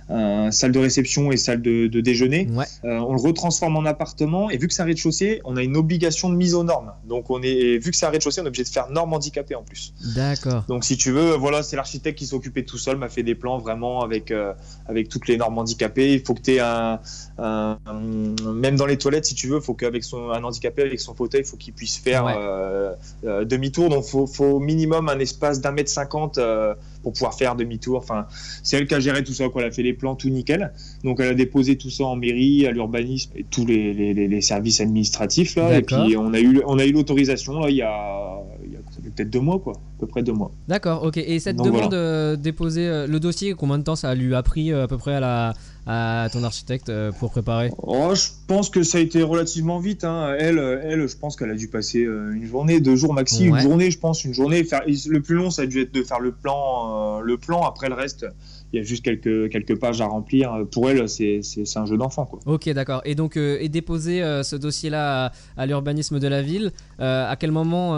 [SPEAKER 2] un salle de réception et salle de, de déjeuner,
[SPEAKER 1] Ouais.
[SPEAKER 2] euh, on le retransforme en appartement. Et vu que c'est un rez-de-chaussée, on a une obligation de mise aux normes. Donc on est, vu que c'est un rez-de-chaussée, on est obligé de faire normes handicapées en plus.
[SPEAKER 1] D'accord.
[SPEAKER 2] Donc si tu veux, voilà, c'est l'architecte qui s'occupait tout seul, m'a fait des plans vraiment avec euh, avec toutes les normes handicapées. Il faut que tu aies un, même dans les toilettes, si tu veux, faut qu'avec son un handicapé avec son fauteuil, faut qu'il puisse faire
[SPEAKER 1] Ouais.
[SPEAKER 2] euh, euh, demi-tour. Donc faut faut au minimum un espace d'un mètre cinquante euh, pour pouvoir faire demi-tour. Enfin, c'est elle qui a géré tout ça, quoi. Elle a fait les plans tout nickel. Donc elle a déposé tout ça en mairie, à l'urbanisme et tous les, les, les- les services administratifs là. Et puis on a eu on a eu l'autorisation là il y a, il y a ça fait peut-être deux mois quoi, à peu près deux mois.
[SPEAKER 1] D'accord, ok. Et cette
[SPEAKER 2] Donc,
[SPEAKER 1] demande euh, déposer euh, le dossier, combien de temps ça lui a pris euh, à peu près à, la, à ton architecte euh, pour préparer
[SPEAKER 2] Oh, je pense que ça a été relativement vite. Hein. Elle, euh, elle, je pense qu'elle a dû passer euh, une journée, deux jours maxi,
[SPEAKER 1] Ouais.
[SPEAKER 2] une journée, je pense, une journée. Faire... Le plus long, ça a dû être de faire le plan. euh, le plan. Après le reste, il y a juste quelques quelques pages à remplir. Pour elle, c'est un jeu d'enfant, quoi.
[SPEAKER 1] Ok, d'accord. Et donc, euh, et déposer euh, ce dossier-là à, à l'urbanisme de la ville, euh, à quel moment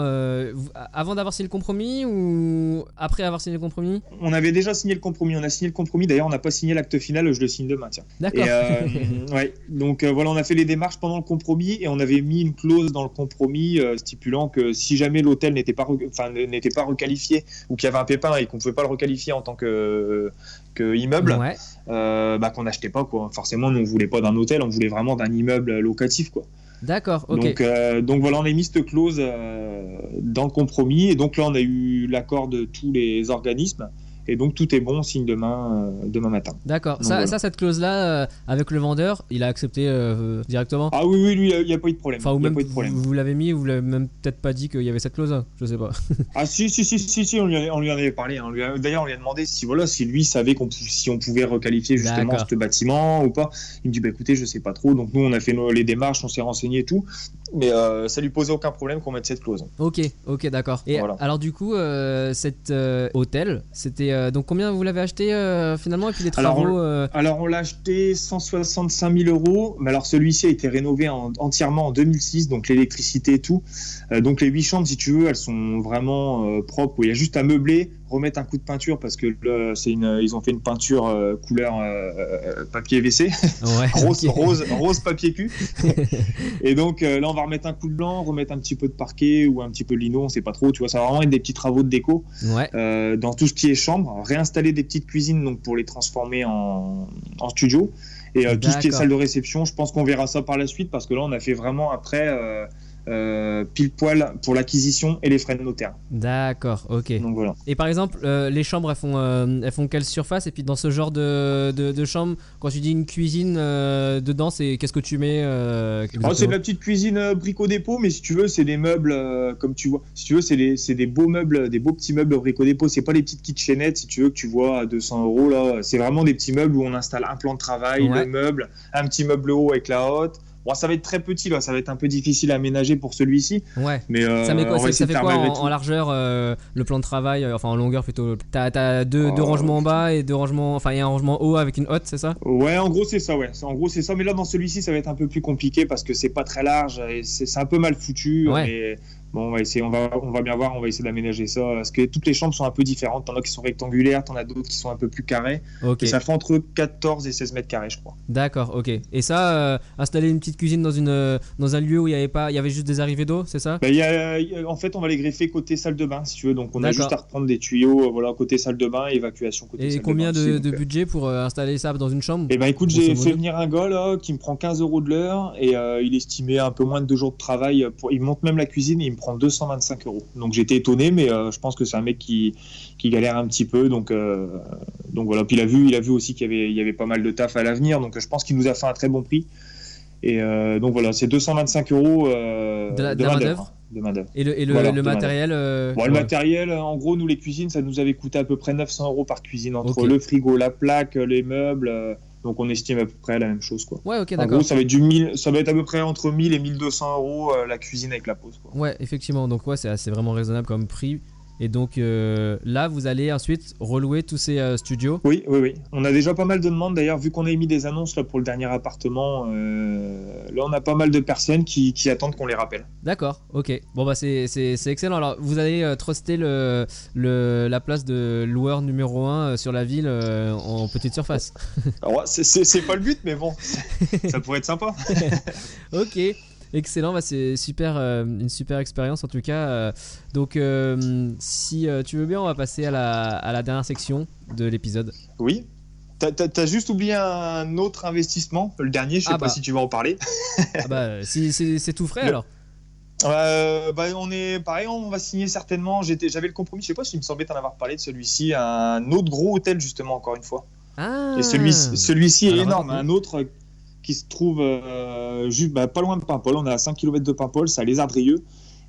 [SPEAKER 1] vous- Avant d'avoir signé le compromis ou après avoir signé le compromis?
[SPEAKER 2] On avait déjà signé le compromis. On a signé le compromis. D'ailleurs, on n'a pas signé l'acte final. Je le signe demain. Tiens.
[SPEAKER 1] D'accord.
[SPEAKER 2] Ouais. Donc voilà, on a fait les démarches pendant le compromis et on avait mis une clause dans le compromis stipulant que si jamais l'hôtel n'était pas, n'était pas requalifié ou qu'il y avait un pépin et qu'on ne pouvait pas le requalifier en tant que immeuble,
[SPEAKER 1] Ouais.
[SPEAKER 2] euh, bah, qu'on n'achetait pas quoi. Forcément, nous on voulait pas d'un hôtel, on voulait vraiment d'un immeuble locatif quoi.
[SPEAKER 1] D'accord, ok.
[SPEAKER 2] Donc, euh, donc voilà, on a mis cette clause euh, dans le compromis et donc là on a eu l'accord de tous les organismes et donc tout est bon, on signe demain, euh, demain matin.
[SPEAKER 1] D'accord. Ça,
[SPEAKER 2] voilà.
[SPEAKER 1] ça, cette clause-là, euh, avec le vendeur, il a accepté euh, directement?
[SPEAKER 2] Ah oui, oui, lui, il n'y a, pas eu de problème.
[SPEAKER 1] Enfin, ou même
[SPEAKER 2] pas eu de problème.
[SPEAKER 1] vous, vous l'avez mis, vous l'avez même peut-être pas dit qu'il y avait cette clause, hein, je sais pas.
[SPEAKER 2] Ah si si si si, si on, lui on lui en avait parlé. hein. D'ailleurs on lui a demandé si voilà si lui savait qu'on si on pouvait requalifier justement ce bâtiment ou pas. Il me dit bah écoutez je sais pas trop. Donc nous on a fait nos- les démarches, on s'est renseigné et tout. Mais euh, ça lui posait aucun problème qu'on mette cette clause.
[SPEAKER 1] Ok, ok, d'accord. Et
[SPEAKER 2] Voilà.
[SPEAKER 1] alors du coup, euh, cet euh, hôtel, c'était euh, donc combien vous l'avez acheté euh, finalement et puis les
[SPEAKER 2] Alors,
[SPEAKER 1] travaux. euh,
[SPEAKER 2] Alors on l'a acheté 165 000 euros. Mais alors celui-ci a été rénové en- entièrement en 2006, donc l'électricité et tout. Euh, donc les huit chambres si tu veux, elles sont vraiment euh, propres. Il y a juste à meubler, remettre un coup de peinture parce que là, c'est une, ils ont fait une peinture euh, couleur euh, euh, papier WC.
[SPEAKER 1] Ouais.
[SPEAKER 2] rose, rose, rose papier cul. et donc là, on va remettre un coup de blanc, remettre un petit peu de parquet ou un petit peu de lino, on sait pas trop. Tu vois, ça va vraiment être des petits travaux de déco
[SPEAKER 1] Ouais.
[SPEAKER 2] dans tout ce qui est chambre, réinstaller des petites cuisines donc pour les transformer en, en studio. Et tout ce qui est salle de réception, je pense qu'on verra ça par la suite parce que là, on a fait vraiment après euh, pile poil pour l'acquisition et les frais de notaire.
[SPEAKER 1] D'accord, ok.
[SPEAKER 2] Donc voilà.
[SPEAKER 1] Et par exemple, euh, les chambres, elles font, euh, elles font quelle surface? Et puis dans ce genre de, de, de chambre, quand tu dis une cuisine dedans, c'est qu'est-ce que tu mets
[SPEAKER 2] Oh, c'est de la petite cuisine euh, brico dépôt, mais si tu veux, c'est des meubles comme tu vois. Si tu veux, c'est des, c'est des beaux meubles, des beaux petits meubles brico dépôt. C'est pas les petites kitchenettes, si tu veux, que tu vois à 200 euros là. C'est vraiment des petits meubles où on installe un plan de travail,
[SPEAKER 1] Ouais.
[SPEAKER 2] le meuble, un petit meuble haut avec la haute. Bon, ça va être très petit là, ça va être un peu difficile à aménager pour celui-ci,
[SPEAKER 1] Ouais.
[SPEAKER 2] mais euh,
[SPEAKER 1] Ça met quoi Ça, ça fait quoi en, largeur euh, le plan de travail euh, Enfin en longueur plutôt? T'as as deux, deux
[SPEAKER 2] Oh.
[SPEAKER 1] rangements en bas et deux rangements. Enfin il y a un rangement haut avec une hotte, c'est ça?
[SPEAKER 2] Ouais, en gros c'est ça, ouais. En gros c'est ça, mais là dans celui-ci ça va être un peu plus compliqué parce que c'est pas très large et c'est un peu mal foutu.
[SPEAKER 1] Ouais.
[SPEAKER 2] Bon, on va essayer, on va, on va bien voir, on va essayer d'aménager ça parce que toutes les chambres sont un peu différentes. T'en as qui sont rectangulaires, t'en as d'autres qui sont un peu plus carrés. Et ça fait entre 14 et 16 mètres carrés, je crois.
[SPEAKER 1] D'accord, ok. Et ça, euh, installer une petite cuisine dans une euh, dans un lieu où il y avait pas, il y avait juste des arrivées d'eau, c'est ça?
[SPEAKER 2] Bah, il y a- il y a- en fait, on va les greffer côté salle de bain, si tu veux. Donc, on a juste à reprendre des tuyaux, euh, voilà, côté salle de bain et évacuation côté
[SPEAKER 1] Et
[SPEAKER 2] salle
[SPEAKER 1] combien
[SPEAKER 2] de bain.
[SPEAKER 1] de,
[SPEAKER 2] aussi,
[SPEAKER 1] de
[SPEAKER 2] euh,
[SPEAKER 1] budget pour euh, installer ça dans une chambre?
[SPEAKER 2] Eh ben écoute, j'ai fait venir un gars là qui me prend 15 euros de l'heure et euh, il estimait un peu moins de deux jours de travail. Pour... Il monte même la cuisine et il me prend 225 euros. Donc j'étais étonné, mais euh, je pense que c'est un mec qui, qui galère un petit peu. Donc, euh, donc voilà. Puis il a vu, il a vu aussi qu'il y avait, il y avait pas mal de taf à l'avenir. Donc je pense qu'il nous a fait un très bon prix. Et euh, donc voilà, c'est 225 euros
[SPEAKER 1] De la- de
[SPEAKER 2] de main-d'œuvre.
[SPEAKER 1] Et le, et le,
[SPEAKER 2] Voilà,
[SPEAKER 1] le
[SPEAKER 2] de
[SPEAKER 1] matériel
[SPEAKER 2] Bon, le
[SPEAKER 1] ouais.
[SPEAKER 2] matériel, en gros, nous les cuisines, ça nous avait coûté à peu près 900 euros par cuisine entre le frigo, la plaque, les meubles. Donc on estime à peu près la même chose. Quoi.
[SPEAKER 1] Ouais, ok,
[SPEAKER 2] En
[SPEAKER 1] d'accord.
[SPEAKER 2] gros, ça va, être du 1000 ça va être à peu près entre 1000 et 1200 euros euh, la cuisine avec la pause. Quoi.
[SPEAKER 1] Ouais, effectivement. Donc, ouais, c'est assez vraiment raisonnable comme prix. Et donc, euh, là, vous allez ensuite relouer tous ces euh, studios.
[SPEAKER 2] Oui, oui, oui. On a déjà pas mal de demandes d'ailleurs, vu qu'on a émis des annonces là, pour le dernier appartement. euh, là, on a pas mal de personnes qui, qui attendent qu'on les rappelle.
[SPEAKER 1] D'accord, ok. Bon, bah, c'est excellent. Alors, vous allez truster le, le- la place de loueur numéro 1 sur la ville en petite surface.
[SPEAKER 2] C'est pas le but, mais bon, ça pourrait être sympa.
[SPEAKER 1] Ok, excellent, bah c'est super, euh, une super expérience en tout cas. euh, donc, euh, si tu veux bien, on va passer à la, à la dernière section de l'épisode.
[SPEAKER 2] Oui. T'as- t'as juste oublié un autre investissement, le dernier, je sais
[SPEAKER 1] Ah
[SPEAKER 2] pas
[SPEAKER 1] bah.
[SPEAKER 2] si tu veux en parler.
[SPEAKER 1] Ah bah, si, c'est tout frais
[SPEAKER 2] Le-
[SPEAKER 1] alors.
[SPEAKER 2] Euh, bah, on est pareil, on va signer certainement. J'avais le compromis, je sais pas si il me semblait t'en avoir parlé de celui-ci, un autre gros hôtel justement encore une fois.
[SPEAKER 1] Ah
[SPEAKER 2] Et celui- celui-ci est énorme. Un autre qui se trouve euh, juste bah, pas loin de Paimpol. On est à 5 km de Paimpol, c'est à Lézardrieux.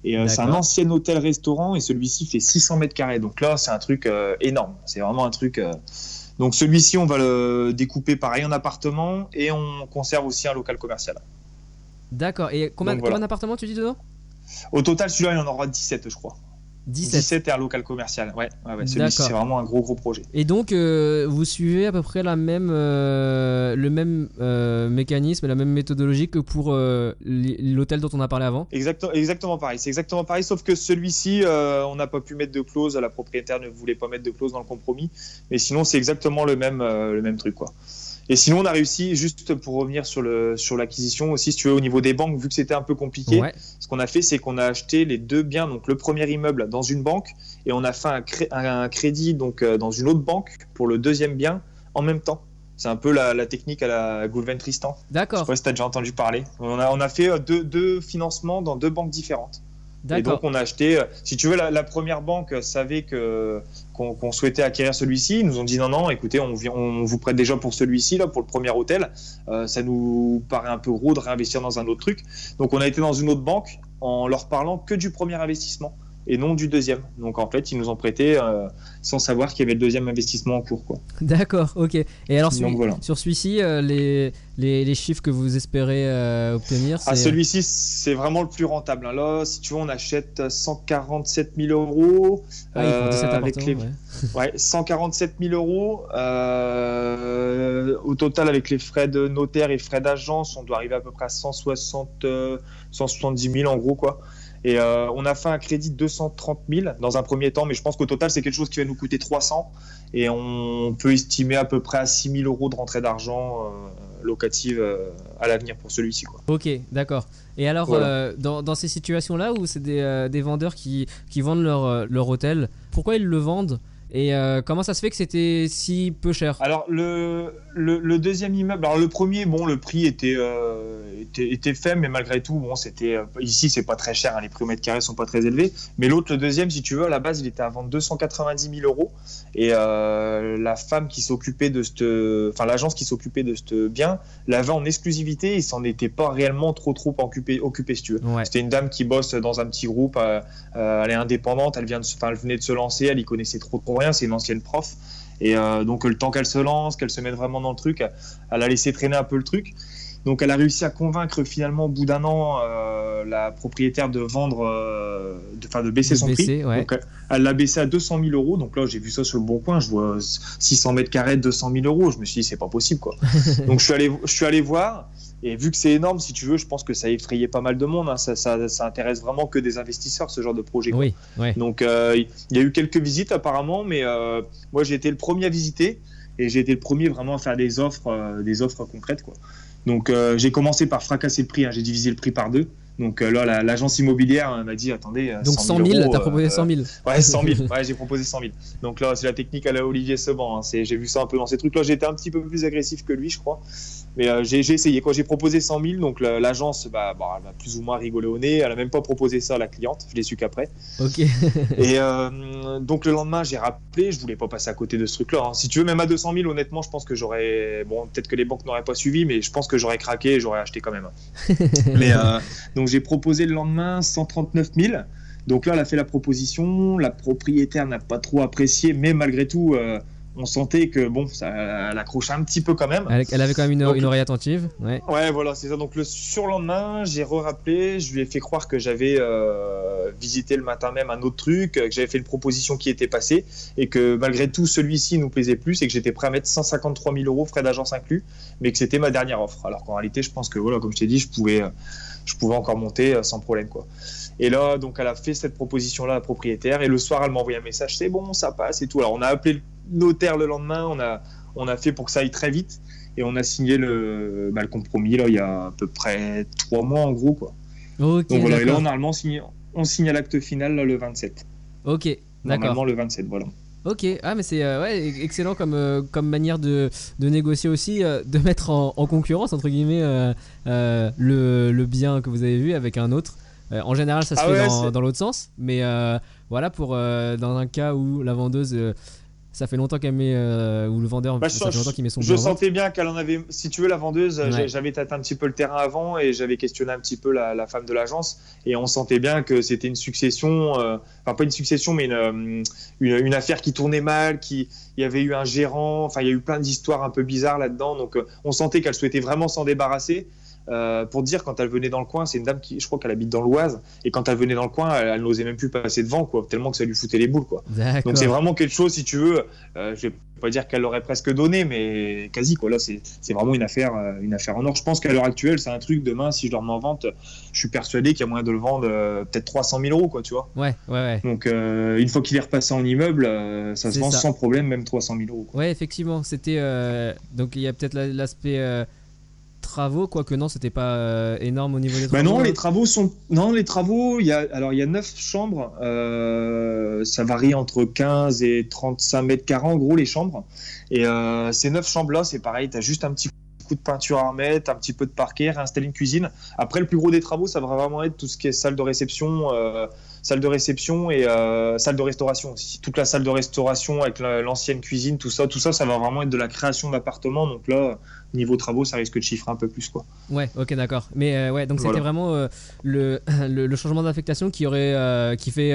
[SPEAKER 2] Et euh, c'est un ancien hôtel-restaurant et celui-ci fait 600 mètres carrés. Donc là, c'est un truc euh, énorme. C'est vraiment un truc. Donc celui-ci, on va le découper pareil en appartement et on conserve aussi un local commercial.
[SPEAKER 1] D'accord, et combien,
[SPEAKER 2] voilà.
[SPEAKER 1] combien d'appartements tu dis dedans?
[SPEAKER 2] Au total, celui-là, il en aura 17, je crois.
[SPEAKER 1] 17.
[SPEAKER 2] 17 et un local commercial. Ouais, ouais, ouais. Celui-ci, c'est vraiment un gros, gros projet.
[SPEAKER 1] Et donc, euh, vous suivez à peu près la même, euh, le même euh, mécanisme, la même méthodologie que pour euh, l'hôtel dont on a parlé avant?
[SPEAKER 2] Exactement, exactement pareil. C'est exactement pareil, sauf que celui-ci, on n'a pas pu mettre de clause. La propriétaire ne voulait pas mettre de clause dans le compromis. Mais sinon, c'est exactement le même, le même truc, quoi. Et sinon, on a réussi, juste pour revenir sur le sur l'acquisition aussi, si tu veux, au niveau des banques, vu que c'était un peu compliqué,
[SPEAKER 1] Ouais,
[SPEAKER 2] ce qu'on a fait, c'est qu'on a acheté les deux biens, donc le premier immeuble dans une banque, et on a fait un, cré- un crédit donc euh, dans une autre banque pour le deuxième bien en même temps. C'est un peu la, la technique à la Goulven Tristan. Je sais
[SPEAKER 1] d'accord,
[SPEAKER 2] pas si tu as déjà entendu parler. On a, on a fait euh, deux, deux financements dans deux banques différentes. Et donc on a acheté, euh, si tu veux, la, la première banque savait que qu'on souhaitait acquérir celui-ci. Ils nous ont dit non, non, écoutez, on, vous prête déjà pour celui-ci, là, pour le premier hôtel. Euh, ça nous paraît un peu gros de réinvestir dans un autre truc. Donc on a été dans une autre banque en leur parlant que du premier investissement et non du deuxième. Donc en fait, ils nous ont prêté euh, sans savoir qu'il y avait le deuxième investissement en cours.
[SPEAKER 1] D'accord, ok. Et alors,
[SPEAKER 2] Donc,
[SPEAKER 1] celui-
[SPEAKER 2] voilà.
[SPEAKER 1] sur celui-ci, euh, les, les, les chiffres que vous espérez euh, obtenir.
[SPEAKER 2] Ah, celui-ci, c'est vraiment le plus rentable. hein. Là, si tu veux, on achète 147 000 euros.
[SPEAKER 1] Ah, il faut 17
[SPEAKER 2] avec les,
[SPEAKER 1] ouais.
[SPEAKER 2] Ouais, 147 000 euros. Au total, avec les frais de notaire et frais d'agence, on doit arriver à peu près à 160, euh, 170 000 en gros, quoi. Et euh, on a fait un crédit de 230 000 dans un premier temps, mais je pense qu'au total, c'est quelque chose qui va nous coûter 300. Et on peut estimer à peu près à 6 000 euros de rentrée d'argent euh, locative euh, à l'avenir pour celui-ci.
[SPEAKER 1] Ok, d'accord. Et alors,
[SPEAKER 2] Voilà.
[SPEAKER 1] dans, dans ces situations-là où c'est des, des vendeurs qui, qui vendent leur, leur hôtel, pourquoi ils le vendent Et euh, comment ça se fait que c'était si peu cher?
[SPEAKER 2] Alors le, le, le deuxième immeuble, alors le premier, bon, le prix était, euh, était, était faible, mais malgré tout, bon, c'était euh, ici c'est pas très cher, hein, les prix au mètre carré sont pas très élevés. Mais l'autre, le deuxième, si tu veux, à la base, il était à vendre 290 000 euros. Et euh, la femme qui s'occupait de ce, enfin l'agence qui s'occupait de ce bien, l'avait en exclusivité. Il s'en était pas réellement trop trop occupé, occupé si tu veux.
[SPEAKER 1] Ouais.
[SPEAKER 2] C'était une dame qui bosse dans un petit groupe, elle est indépendante, elle, vient de, enfin, elle venait de se lancer, elle y connaissait trop trop rien, c'est une ancienne prof. Et euh, donc le temps qu'elle se lance, qu'elle se mette vraiment dans le truc, elle a laissé traîner un peu le truc. Donc elle a réussi à convaincre finalement au bout d'un an euh, la propriétaire de vendre, euh, de, enfin, de baisser
[SPEAKER 1] De
[SPEAKER 2] son
[SPEAKER 1] baisser,
[SPEAKER 2] prix.
[SPEAKER 1] ouais.
[SPEAKER 2] Donc elle- elle l'a baissé à 200 000 euros. Donc là j'ai vu ça sur le bon coin, je vois 600 mètres carrés, 200 000 euros. Je me suis dit c'est pas possible quoi. donc je suis allé, je suis allé voir. Et vu que c'est énorme, si tu veux, je pense que ça a effrayé pas mal de monde. hein. Ça, ça, ça intéresse vraiment que des investisseurs, ce genre de projet.
[SPEAKER 1] Oui, ouais.
[SPEAKER 2] Donc euh, il y a eu quelques visites apparemment, mais euh, moi j'ai été le premier à visiter et j'ai été le premier vraiment à faire des offres, euh, des offres concrètes quoi. Donc j'ai commencé par fracasser le prix, hein. j'ai divisé le prix par deux. Donc là la- l'agence immobilière euh, m'a dit attendez.
[SPEAKER 1] Donc 100 000,
[SPEAKER 2] euros,
[SPEAKER 1] t'as proposé 100 000.
[SPEAKER 2] Ouais, 100 000. Ouais, j'ai proposé 100 000. Donc là, c'est la technique à la Olivier Seban. hein. J'ai vu ça un peu dans ces trucs-là. Été un petit peu plus agressif que lui, je crois. Mais euh, j'ai essayé. Quand j'ai proposé 100 000, donc la- l'agence, bah, bah, elle m'a plus ou moins rigolé au nez. Elle a même pas proposé ça à la cliente. Je l'ai su qu'après.
[SPEAKER 1] Ok.
[SPEAKER 2] Et euh, donc le lendemain, j'ai rappelé. Je voulais pas passer à côté de ce truc-là. hein. Si tu veux, même à 200 000, honnêtement, je pense que j'aurais. Bon, peut-être que les banques n'auraient pas suivi, mais je pense que j'aurais craqué et j'aurais acheté quand même. mais euh, donc j'ai proposé le lendemain 139 000. Donc là, elle a fait la proposition. La propriétaire n'a pas trop apprécié, mais malgré tout, euh, on sentait que bon, ça, elle accrochait un petit peu quand même.
[SPEAKER 1] Elle, elle avait quand même une, une oreille attentive. Ouais.
[SPEAKER 2] Ouais, voilà, c'est ça. Donc le surlendemain, j'ai re-rappelé, je lui ai fait croire que j'avais euh, visité le matin même un autre truc, que j'avais fait une proposition qui était passée et que malgré tout celui-ci nous plaisait plus et que j'étais prêt à mettre 153 000 euros frais d'agence inclus, mais que c'était ma dernière offre. Alors qu'en réalité, je pense que voilà, comme je t'ai dit, je pouvais, je pouvais encore monter euh, sans problème quoi. Et là, donc, elle a fait cette proposition-là à la propriétaire. Et le soir, elle m'a envoyé un message c'est bon, ça passe et tout. Alors, on a appelé le notaire le lendemain. On a, on a fait pour que ça aille très vite. Et on a signé le, bah, le compromis, là, il y a à peu près trois mois, en gros. Quoi.
[SPEAKER 1] Ok.
[SPEAKER 2] Donc, voilà. Et là, normalement, on signe, à l'acte final là, le 27.
[SPEAKER 1] Ok, d'accord.
[SPEAKER 2] Normalement, le 27, voilà.
[SPEAKER 1] Ok, ah mais c'est euh, ouais, excellent comme, euh, comme manière de, de négocier aussi, euh, de mettre en, en concurrence entre guillemets le, le bien que vous avez vu avec un autre. En général, ça se
[SPEAKER 2] Ah
[SPEAKER 1] fait
[SPEAKER 2] ouais,
[SPEAKER 1] dans, dans l'autre sens, mais voilà pour dans un cas où la vendeuse, ça fait longtemps qu'elle met, euh, ou le vendeur,
[SPEAKER 2] Bah,
[SPEAKER 1] ça fait longtemps qu'il met son
[SPEAKER 2] je sentais bien qu'elle en avait. Si tu veux, la vendeuse,
[SPEAKER 1] Ouais.
[SPEAKER 2] j'ai- j'avais tâté un petit peu le terrain avant et j'avais questionné un petit peu la, la femme de l'agence et on sentait bien que c'était une succession, euh, enfin pas une succession, mais une, euh, une, une affaire qui tournait mal, qui il y avait eu un gérant, enfin il y a eu plein d'histoires un peu bizarres là-dedans, donc euh, on sentait qu'elle souhaitait vraiment s'en débarrasser. Euh, pour dire, quand elle venait dans le coin, c'est une dame qui, je crois qu'elle habite dans l'Oise, et quand elle venait dans le coin, elle, elle n'osait même plus passer devant, quoi, tellement que ça lui foutait les boules, quoi. Donc c'est vraiment quelque chose, si tu veux, euh, je vais pas dire qu'elle l'aurait presque donné, mais quasi quoi. Là, c'est vraiment une affaire, euh, une affaire en or. Je pense qu'à l'heure actuelle, c'est un truc. Demain, si je le remets en vente, je suis persuadé qu'il y a moyen de le vendre euh, peut-être 300 000 euros, quoi, tu vois.
[SPEAKER 1] Ouais, ouais, ouais.
[SPEAKER 2] Donc euh, une fois qu'il est repassé en immeuble, ça se vend
[SPEAKER 1] ça.
[SPEAKER 2] sans problème, même 300 000 euros. quoi.
[SPEAKER 1] Ouais, effectivement, c'était donc il y a peut-être la- l'aspect travaux, quoique non, c'était pas euh, énorme au niveau des
[SPEAKER 2] Bah
[SPEAKER 1] travaux.
[SPEAKER 2] non,
[SPEAKER 1] hein.
[SPEAKER 2] les travaux sont non les travaux. Il y a alors il y a neuf chambres. euh, ça varie entre 15 et 35 mètres carrés en gros les chambres. Et euh, ces neuf chambres là, c'est pareil. T'as juste un petit coup de peinture à remettre, un petit peu de parquet, réinstaller une cuisine. Après le plus gros des travaux, ça va vraiment être tout ce qui est salle de réception, euh, salle de réception et euh, salle de restauration aussi. Toute la salle de restauration avec la- l'ancienne cuisine, tout ça, tout ça, ça va vraiment être de la création d'appartements. Donc là, niveau travaux, ça risque de chiffrer un peu plus quoi.
[SPEAKER 1] Ouais, ok, d'accord. Mais euh, ouais, donc c'était vraiment euh, le, le, le changement d'affectation qui aurait euh, qui fait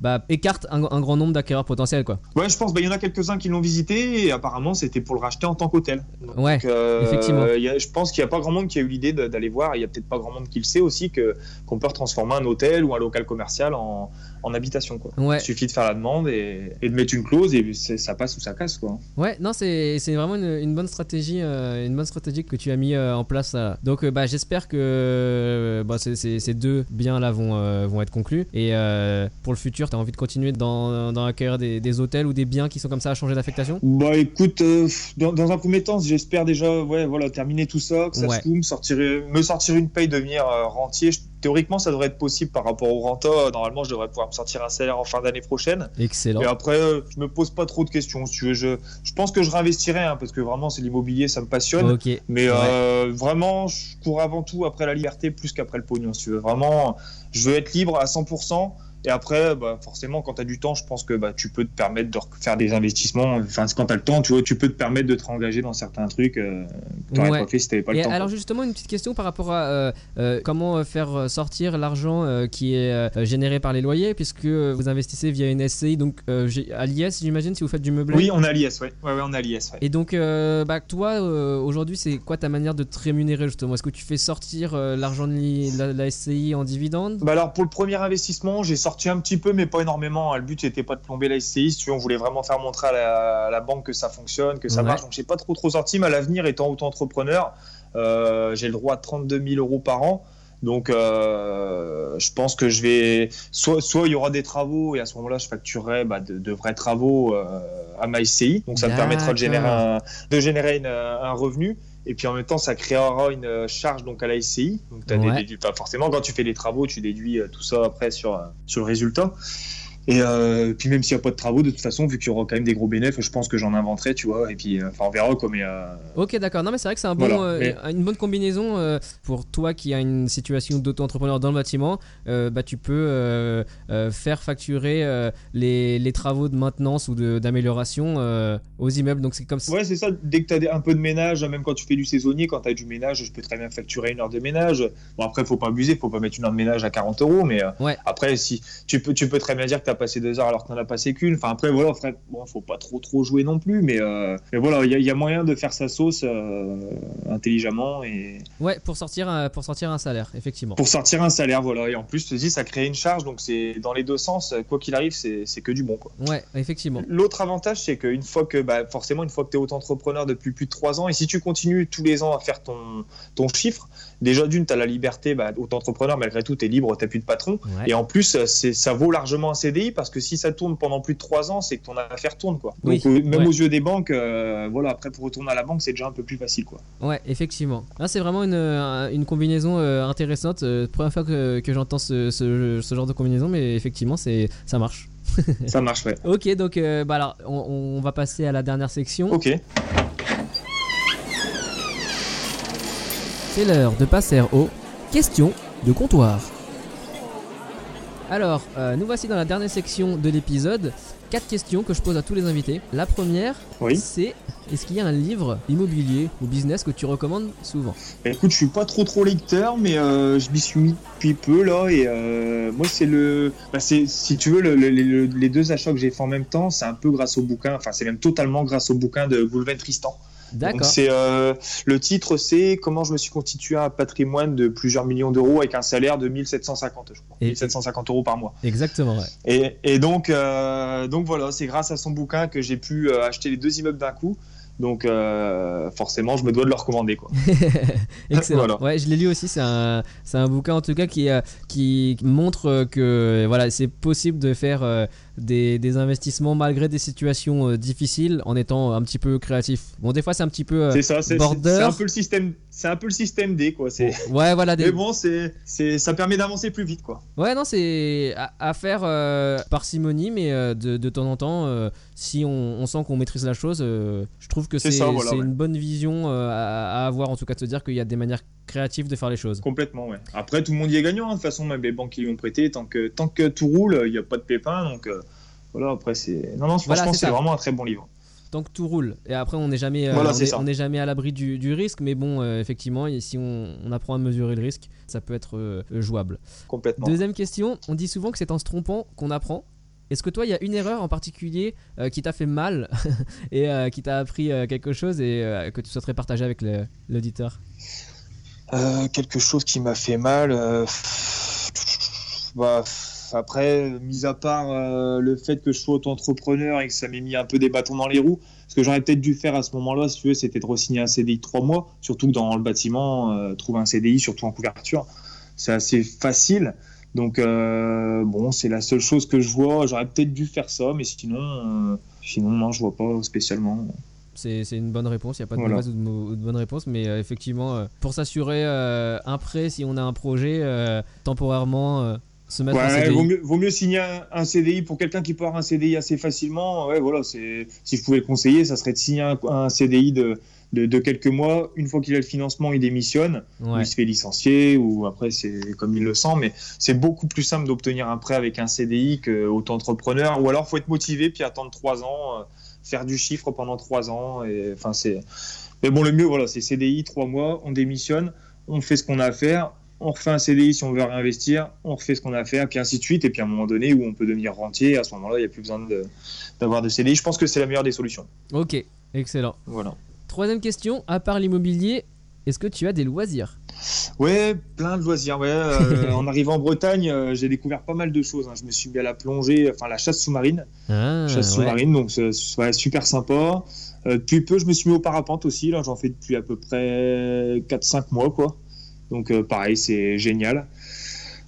[SPEAKER 1] bah, écarte un, un grand nombre d'acquéreurs potentiels, quoi.
[SPEAKER 2] Ouais, je pense. bah, Il y en a quelques-uns qui l'ont visité et apparemment c'était pour le racheter en tant qu'hôtel. Donc,
[SPEAKER 1] Ouais, effectivement.
[SPEAKER 2] il y a- je pense qu'il n'y a pas grand monde qui a eu l'idée d'aller voir. Il y a peut-être pas grand monde qui le sait aussi que qu'on peut transformer un hôtel ou un local commercial en, en habitation. Quoi.
[SPEAKER 1] Ouais,
[SPEAKER 2] Il suffit de faire la demande et, et de mettre une clause et ça passe ou ça casse. Quoi.
[SPEAKER 1] ouais, non, c'est c'est vraiment une, une bonne stratégie, euh, une bonne stratégie que tu as mis euh, en place. là. Donc, euh, bah, j'espère que euh, bah, ces, deux biens là vont euh, vont être conclus. Et euh, pour le futur, tu as envie de continuer dans dans l'accueil des, des hôtels ou des biens qui sont comme ça à changer d'affectation?
[SPEAKER 2] Bah écoute, euh, dans, dans un premier temps, j'espère déjà ouais, voilà, terminer tout ça, que ça
[SPEAKER 1] Ouais.
[SPEAKER 2] se coule, me sortir, me sortir une paye, devenir euh, rentier. Je- théoriquement, ça devrait être possible par rapport au renta. Normalement, je devrais pouvoir me sortir un salaire en fin d'année prochaine.
[SPEAKER 1] Excellent.
[SPEAKER 2] Et après, euh, je me pose pas trop de questions. Si tu veux, je, je pense que je réinvestirai hein, parce que vraiment, c'est l'immobilier, ça me passionne. Mais euh, vraiment, je cours avant tout après la liberté plus qu'après le pognon. Si tu veux, vraiment, je veux être libre à 100%. Et après, bah, forcément, quand tu as du temps, je pense que bah, tu peux te permettre de faire des investissements. Enfin, quand tu as le temps, tu vois, tu peux te permettre de te réengager dans certains trucs euh, que tu n'aurais
[SPEAKER 1] Ouais.
[SPEAKER 2] pas fait si tu pas le
[SPEAKER 1] Et
[SPEAKER 2] temps.
[SPEAKER 1] alors
[SPEAKER 2] quoi.
[SPEAKER 1] justement une petite question par rapport à euh, euh, comment euh, faire sortir l'argent qui est généré par les loyers puisque vous investissez via une SCI donc à l'IS j'imagine si vous faites du meublé.
[SPEAKER 2] Oui, on a l'IS, ouais. Ouais, ouais, on a l'IS.
[SPEAKER 1] Et donc bah, toi aujourd'hui c'est quoi ta manière de te rémunérer justement? Est-ce que tu fais sortir l'argent de la, la SCI en dividende?
[SPEAKER 2] Bah alors pour le premier investissement, j'ai sorti un petit peu, mais pas énormément. Le but c'était pas de plomber la SCI. Si on voulait vraiment faire montrer à la, à la banque que ça fonctionne, que ça
[SPEAKER 1] Ouais.
[SPEAKER 2] marche. Donc j'ai pas trop trop sorti. Mais à l'avenir, étant auto-entrepreneur, euh, j'ai le droit à 32 000 euros par an. Donc euh, je pense que je vais soit soit il y aura des travaux et à ce moment-là je facturerai bah, de, de vrais travaux euh, à ma SCI. Donc ça me permettra de générer un, de générer une- un revenu. Et puis en même temps, ça créera une euh, charge donc à la SCI. Donc t'as
[SPEAKER 1] Ouais.
[SPEAKER 2] des déduits. Pas forcément quand tu fais les travaux, tu déduis euh, tout ça après sur euh, sur le résultat. Et euh, puis même s'il n'y a pas de travaux, de toute façon, vu qu'il y aura quand même des gros bénéfices, je pense que j'en inventerai, tu vois. Et puis, euh, enfin, on verra quoi. Mais euh,
[SPEAKER 1] Ok d'accord non mais c'est vrai que c'est un bon,
[SPEAKER 2] Voilà,
[SPEAKER 1] euh,
[SPEAKER 2] mais-
[SPEAKER 1] une bonne combinaison pour toi qui a une situation d'auto-entrepreneur dans le bâtiment bah, tu peux faire facturer les, les travaux de maintenance ou d'amélioration aux immeubles donc c'est comme ça
[SPEAKER 2] ouais, c'est ça. Dès que tu as un peu de ménage, même quand tu fais du saisonnier, quand tu as du ménage, je peux très bien facturer une heure de ménage. Bon après, faut pas abuser, faut pas mettre une heure de ménage à 40 euros. Mais
[SPEAKER 1] Ouais.
[SPEAKER 2] après, si tu peux, tu peux très bien dire que passé deux heures alors que t'en as passé qu'une. Enfin après voilà, frère, bon, faut pas trop trop jouer non plus, mais, euh, mais voilà, il y, a- il y a moyen de faire sa sauce euh, intelligemment et
[SPEAKER 1] Ouais, pour sortir, un- pour sortir un salaire, effectivement.
[SPEAKER 2] pour sortir un salaire, voilà. Et en plus, te dis, ça crée une charge, donc c'est dans les deux sens. Quoi qu'il arrive, c'est que du bon, quoi.
[SPEAKER 1] Ouais, effectivement.
[SPEAKER 2] L'autre avantage, c'est qu'une fois que, bah, forcément, une fois que tu es auto-entrepreneur depuis plus de trois ans, et si tu continues tous les ans à faire ton, ton chiffre, déjà d'une, tu as la liberté, bah, auto-entrepreneur, malgré tout, tu es libre, tu plus de patron.
[SPEAKER 1] Ouais.
[SPEAKER 2] Et en plus, ça vaut largement un CDI parce que si ça tourne pendant plus de trois ans, c'est que ton affaire tourne, quoi. Donc, euh, même
[SPEAKER 1] ouais.
[SPEAKER 2] aux yeux des banques, euh, voilà, après, pour retourner à la banque, c'est déjà un peu plus facile, quoi.
[SPEAKER 1] Ouais, effectivement. Là, c'est vraiment une, euh, une combinaison euh, intéressante. Euh, première fois que, que j'entends ce, ce- ce genre de combinaison, mais effectivement, c'est ça marche.
[SPEAKER 2] ça marche, ouais.
[SPEAKER 1] Ok, donc bah alors, on, on va passer à la dernière section.
[SPEAKER 2] Ok.
[SPEAKER 1] C'est l'heure de passer aux questions de comptoir. Alors, euh, nous voici dans la dernière section de l'épisode. Quatre questions que je pose à tous les invités. La première,
[SPEAKER 2] Oui.
[SPEAKER 1] c'est est-ce qu'il y a un livre immobilier ou business que tu recommandes souvent
[SPEAKER 2] Bah, Écoute, je suis pas trop trop lecteur, mais euh, je m'y suis mis depuis peu là, et euh, moi c'est le, bah, c'est si tu veux le- le- le- les deux achats que j'ai fait en même temps, c'est un peu grâce au bouquin, enfin c'est même totalement grâce au bouquin de Goulven Tristan. Donc
[SPEAKER 1] D'accord.
[SPEAKER 2] c'est euh, le titre c'est comment je me suis constitué un patrimoine de plusieurs millions d'euros avec un salaire de 1750 je crois,
[SPEAKER 1] Et-
[SPEAKER 2] 1750 euros par mois.
[SPEAKER 1] Exactement, ouais.
[SPEAKER 2] Et, et donc, euh, donc voilà, c'est grâce à son bouquin que j'ai pu euh, acheter les deux immeubles d'un coup. Donc euh, forcément, je me dois de le recommander quoi.
[SPEAKER 1] Excellent.
[SPEAKER 2] Voilà.
[SPEAKER 1] Ouais, je l'ai lu aussi. C'est un, c'est un bouquin en tout cas qui, qui montre que voilà, c'est possible de faire des, des investissements malgré des situations euh, difficiles en étant un petit peu créatif. Bon, des fois c'est un petit peu. euh,
[SPEAKER 2] C'est ça, c'est
[SPEAKER 1] border.
[SPEAKER 2] c'est un peu le système, c'est un peu le système D quoi. C'est
[SPEAKER 1] ouais, voilà. Des...
[SPEAKER 2] mais bon, c'est c'est ça permet d'avancer plus vite quoi.
[SPEAKER 1] Ouais, non, c'est à, à faire euh, parcimonie, mais euh, de, de temps en temps, euh, si on, on sent qu'on maîtrise la chose, euh, je trouve que
[SPEAKER 2] C'est voilà, ouais.
[SPEAKER 1] une bonne vision à, à avoir, en tout cas, de se dire qu'il y a des manières créatives de faire les choses.
[SPEAKER 2] Complètement ouais. Après tout le monde y est gagnant hein. de toute façon même les banques qui lui ont prêté tant que tant que tout roule, il n'y a pas de pépin donc voilà après c'est non non
[SPEAKER 1] Voilà,
[SPEAKER 2] franchement
[SPEAKER 1] c'est
[SPEAKER 2] vraiment un très bon livre.
[SPEAKER 1] Tant que tout roule. Et après, on n'est jamais, euh,
[SPEAKER 2] Voilà,
[SPEAKER 1] on n'est jamais à l'abri du, du risque, mais bon, euh, effectivement, et si on, on apprend à mesurer le risque, ça peut être euh, jouable.
[SPEAKER 2] Complètement.
[SPEAKER 1] Deuxième question, on dit souvent que c'est en se trompant qu'on apprend. Est-ce que toi, il y a une erreur en particulier euh, qui t'a fait mal et euh, qui t'a appris euh, quelque chose et euh, que tu souhaiterais partager avec l'auditeur?
[SPEAKER 2] Euh, quelque chose qui m'a fait mal. euh, bah, après, mis à part euh, le fait que je sois auto-entrepreneur et que ça m'ait mis un peu des bâtons dans les roues, ce que j'aurais peut-être dû faire à ce moment-là, si tu veux, c'était de re-signer un CDI de trois mois, surtout que dans le bâtiment, euh, trouver un CDI, surtout en couverture, c'est assez facile. Donc, euh, bon, c'est la seule chose que je vois. J'aurais peut-être dû faire ça, mais sinon, euh, sinon non, je vois pas spécialement.
[SPEAKER 1] C'est une bonne réponse, il n'y a pas de
[SPEAKER 2] Voilà.
[SPEAKER 1] mauvaise ou de, de bonne réponse, mais euh, effectivement, euh, pour s'assurer euh, un prêt, si on a un projet, temporairement, se mettre en
[SPEAKER 2] Ouais,
[SPEAKER 1] CDI.
[SPEAKER 2] vaut mieux, vaut mieux signer un, un CDI pour quelqu'un qui peut avoir un CDI assez facilement. Ouais, voilà, c'est si je pouvais le conseiller, ça serait de signer un, un CDI de, de, de quelques mois. Une fois qu'il a le financement, il démissionne, ou il se fait licencier, ou après c'est comme il le sent. Mais c'est beaucoup plus simple d'obtenir un prêt avec un CDI qu'auto-entrepreneur. Ou alors faut être motivé puis attendre trois ans, euh, faire du chiffre pendant trois ans. Et enfin c'est. Mais bon, le mieux, voilà, c'est CDI, trois mois, on démissionne, on fait ce qu'on a à faire, on refait un CDI si on veut réinvestir, on refait ce qu'on a à faire, puis ainsi de suite. Et puis à un moment donné où on peut devenir rentier, à ce moment-là, il n'y a plus besoin d'avoir de, CDI. Je pense que c'est la meilleure des solutions.
[SPEAKER 1] Ok, excellent.
[SPEAKER 2] Voilà.
[SPEAKER 1] Troisième question, à part l'immobilier, est-ce que tu as des loisirs?
[SPEAKER 2] Ouais, plein de loisirs. Ouais. Euh, en arrivant en Bretagne, euh, j'ai découvert pas mal de choses. hein. Je me suis mis à la plongée, enfin la chasse sous-marine.
[SPEAKER 1] Ah,
[SPEAKER 2] chasse
[SPEAKER 1] ouais.
[SPEAKER 2] sous-marine, donc c'est ouais, super sympa. Euh, depuis peu, je me suis mis au parapente aussi. Là, j'en fais depuis à peu près 4-5 mois, quoi. Donc euh, pareil, c'est génial.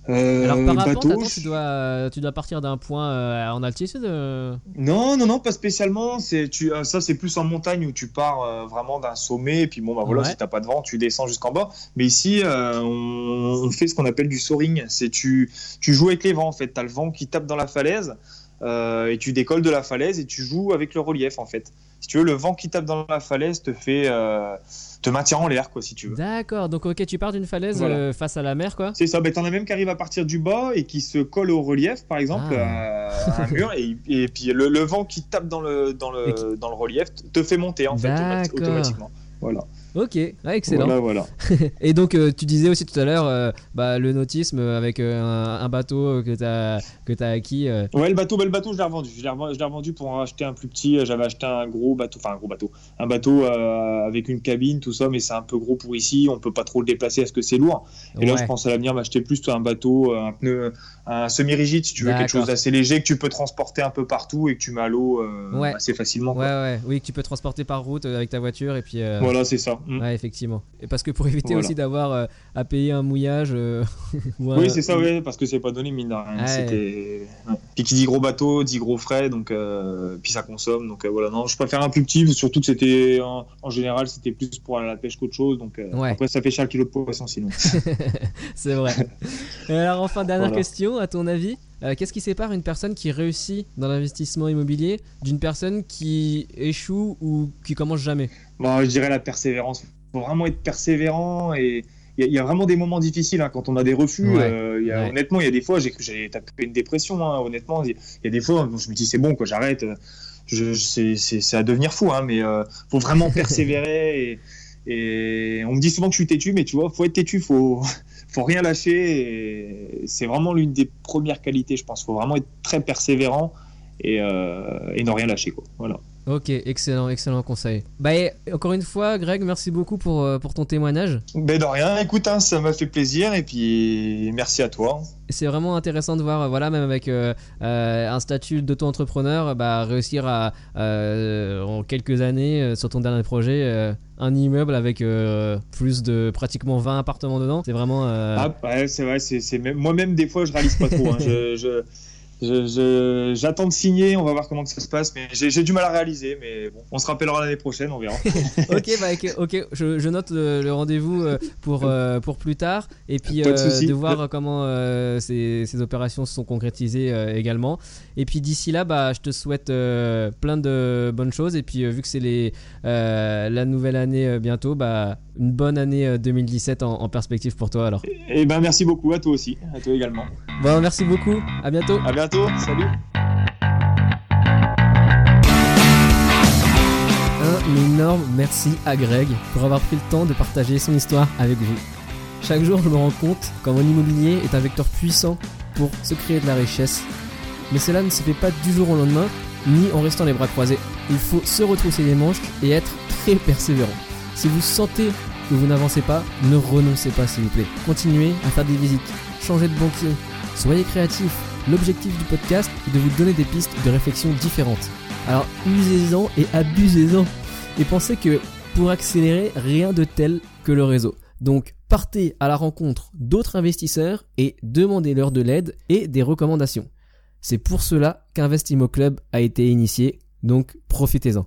[SPEAKER 2] Euh,
[SPEAKER 1] Alors, parapente,
[SPEAKER 2] bateau,
[SPEAKER 1] tu dois, tu dois partir d'un point euh, en altitude euh
[SPEAKER 2] Non, non, non, pas spécialement. C'est tu, ça, c'est plus en montagne où tu pars vraiment d'un sommet et puis bon, bah voilà,
[SPEAKER 1] Ouais.
[SPEAKER 2] si t'as pas de vent, tu descends jusqu'en bas. Mais ici, on, on fait ce qu'on appelle du soaring. C'est tu, tu joues avec les vents en fait. T'as le vent qui tape dans la falaise et tu décolles de la falaise et tu joues avec le relief en fait. Si tu veux, le vent qui tape dans la falaise te fait, euh, te maintient en l'air quoi, si tu veux.
[SPEAKER 1] D'accord, donc ok, tu pars d'une falaise
[SPEAKER 2] Voilà.
[SPEAKER 1] euh, face à la mer, quoi
[SPEAKER 2] C'est ça, ben, t'en as même qui arrivent à partir du bas et qui se collent au relief, par exemple,
[SPEAKER 1] Ah.
[SPEAKER 2] à un mur, et, et puis le, le vent qui tape dans le, dans le, dans le relief te fait monter en fait, automatiquement. Voilà.
[SPEAKER 1] Ok, ah, excellent.
[SPEAKER 2] Voilà, voilà.
[SPEAKER 1] Et donc, euh, tu disais aussi tout à l'heure, euh, bah, le nautisme avec euh, un, un bateau que tu as, que as acquis.
[SPEAKER 2] Ouais, le bateau, bah, le bateau, je l'ai revendu. Je l'ai revendu, pour en acheter un plus petit. J'avais acheté un gros bateau, enfin un gros bateau, un bateau avec une cabine, tout ça, mais c'est un peu gros pour ici. On peut pas trop le déplacer parce que c'est lourd. Et là,
[SPEAKER 1] ouais.
[SPEAKER 2] je pense à l'avenir m'acheter plus un bateau, un pneu, un semi-rigide, si tu veux, quelque chose d'assez léger que tu peux transporter un peu partout et que tu mets à l'eau
[SPEAKER 1] Ouais.
[SPEAKER 2] assez facilement.
[SPEAKER 1] Ouais,
[SPEAKER 2] quoi.
[SPEAKER 1] ouais, oui, que tu peux transporter par route avec ta voiture et puis.
[SPEAKER 2] Voilà, c'est ça. Mm.
[SPEAKER 1] Ouais, effectivement. Et parce que pour éviter
[SPEAKER 2] Voilà.
[SPEAKER 1] aussi d'avoir euh, à payer un mouillage. euh, ou un-
[SPEAKER 2] Oui, c'est ça, ouais, parce que c'est pas donné, mine de rien.
[SPEAKER 1] Ouais.
[SPEAKER 2] C'était... ouais. Puis qui dit gros bateau, dit gros frais, donc euh, puis ça consomme. Donc euh, voilà, non, je préfère un plus petit, surtout que c'était en, en général, c'était plus pour aller à la pêche qu'autre chose. Donc euh,
[SPEAKER 1] Ouais.
[SPEAKER 2] après, ça fait cher le kilo de poisson sinon.
[SPEAKER 1] c'est vrai. Et alors, enfin, dernière
[SPEAKER 2] Voilà.
[SPEAKER 1] question, à ton avis, euh, qu'est-ce qui sépare une personne qui réussit dans l'investissement immobilier d'une personne qui échoue ou qui commence jamais?
[SPEAKER 2] Bon, je dirais la persévérance. Faut vraiment être persévérant et il y, a- il y a vraiment des moments difficiles hein, quand on a des refus.
[SPEAKER 1] Ouais.
[SPEAKER 2] euh, il y a-
[SPEAKER 1] Ouais.
[SPEAKER 2] Honnêtement, il y a des fois, j'ai j'allais taper une dépression. hein, honnêtement, il y, a- il des fois, je me dis c'est bon, quoi, j'arrête. Je, je- c'est, à devenir fou, hein, mais euh, faut vraiment persévérer. et, et on me dit souvent que je suis têtu, mais tu vois, faut être têtu, faut, faut rien lâcher. c'est vraiment l'une des premières qualités, je pense. Faut vraiment être très persévérant et, euh, et ne rien lâcher, quoi. Voilà.
[SPEAKER 1] Ok, excellent, excellent conseil. Bah, et encore une fois, Greg, merci beaucoup pour, euh, pour ton témoignage.
[SPEAKER 2] Ben de rien, écoute, hein, ça m'a fait plaisir et puis merci à toi.
[SPEAKER 1] C'est vraiment intéressant de voir, euh, voilà, même avec euh, un statut d'auto-entrepreneur, bah, réussir à, en quelques années, sur ton dernier projet, un immeuble avec plus de pratiquement 20 appartements dedans. C'est vraiment.
[SPEAKER 2] Ah, ouais, c'est vrai, c'est, c'est même- moi-même des fois je réalise pas trop. hein. Je- je- j'attends de signer, on va voir comment que ça se passe, mais j'ai, du mal à réaliser, mais bon, on se rappellera l'année prochaine, on verra.
[SPEAKER 1] ok, bah, ok, ok, je, je note le, le rendez-vous euh, pour, euh, pour plus tard et puis
[SPEAKER 2] de
[SPEAKER 1] euh, de voir comment euh, ces, ces opérations se sont concrétisées euh, également. Et puis d'ici là, bah, je te souhaite plein de bonnes choses. Et puis vu que c'est la nouvelle année bientôt, bah, une bonne année euh, 2017 en, en perspective pour toi alors.
[SPEAKER 2] Et ben merci beaucoup à toi aussi, à toi également.
[SPEAKER 1] Bon, merci beaucoup, à bientôt.
[SPEAKER 2] À bientôt, salut.
[SPEAKER 1] Un énorme merci à Greg pour avoir pris le temps de partager son histoire avec vous. Chaque jour, je me rends compte qu'en immobilier est un vecteur puissant pour se créer de la richesse. Mais cela ne se fait pas du jour au lendemain, ni en restant les bras croisés. Il faut se retrousser les manches et être très persévérant. Si vous sentez que vous n'avancez pas, ne renoncez pas s'il vous plaît. Continuez à faire des visites, changez de banquier, soyez créatif. L'objectif du podcast est de vous donner des pistes de réflexion différentes. Alors usez-en et abusez-en. Et pensez que pour accélérer, rien de tel que le réseau. Donc partez à la rencontre d'autres investisseurs et demandez-leur de l'aide et des recommandations. C'est pour cela qu'Investimo Club a été initié, donc profitez-en.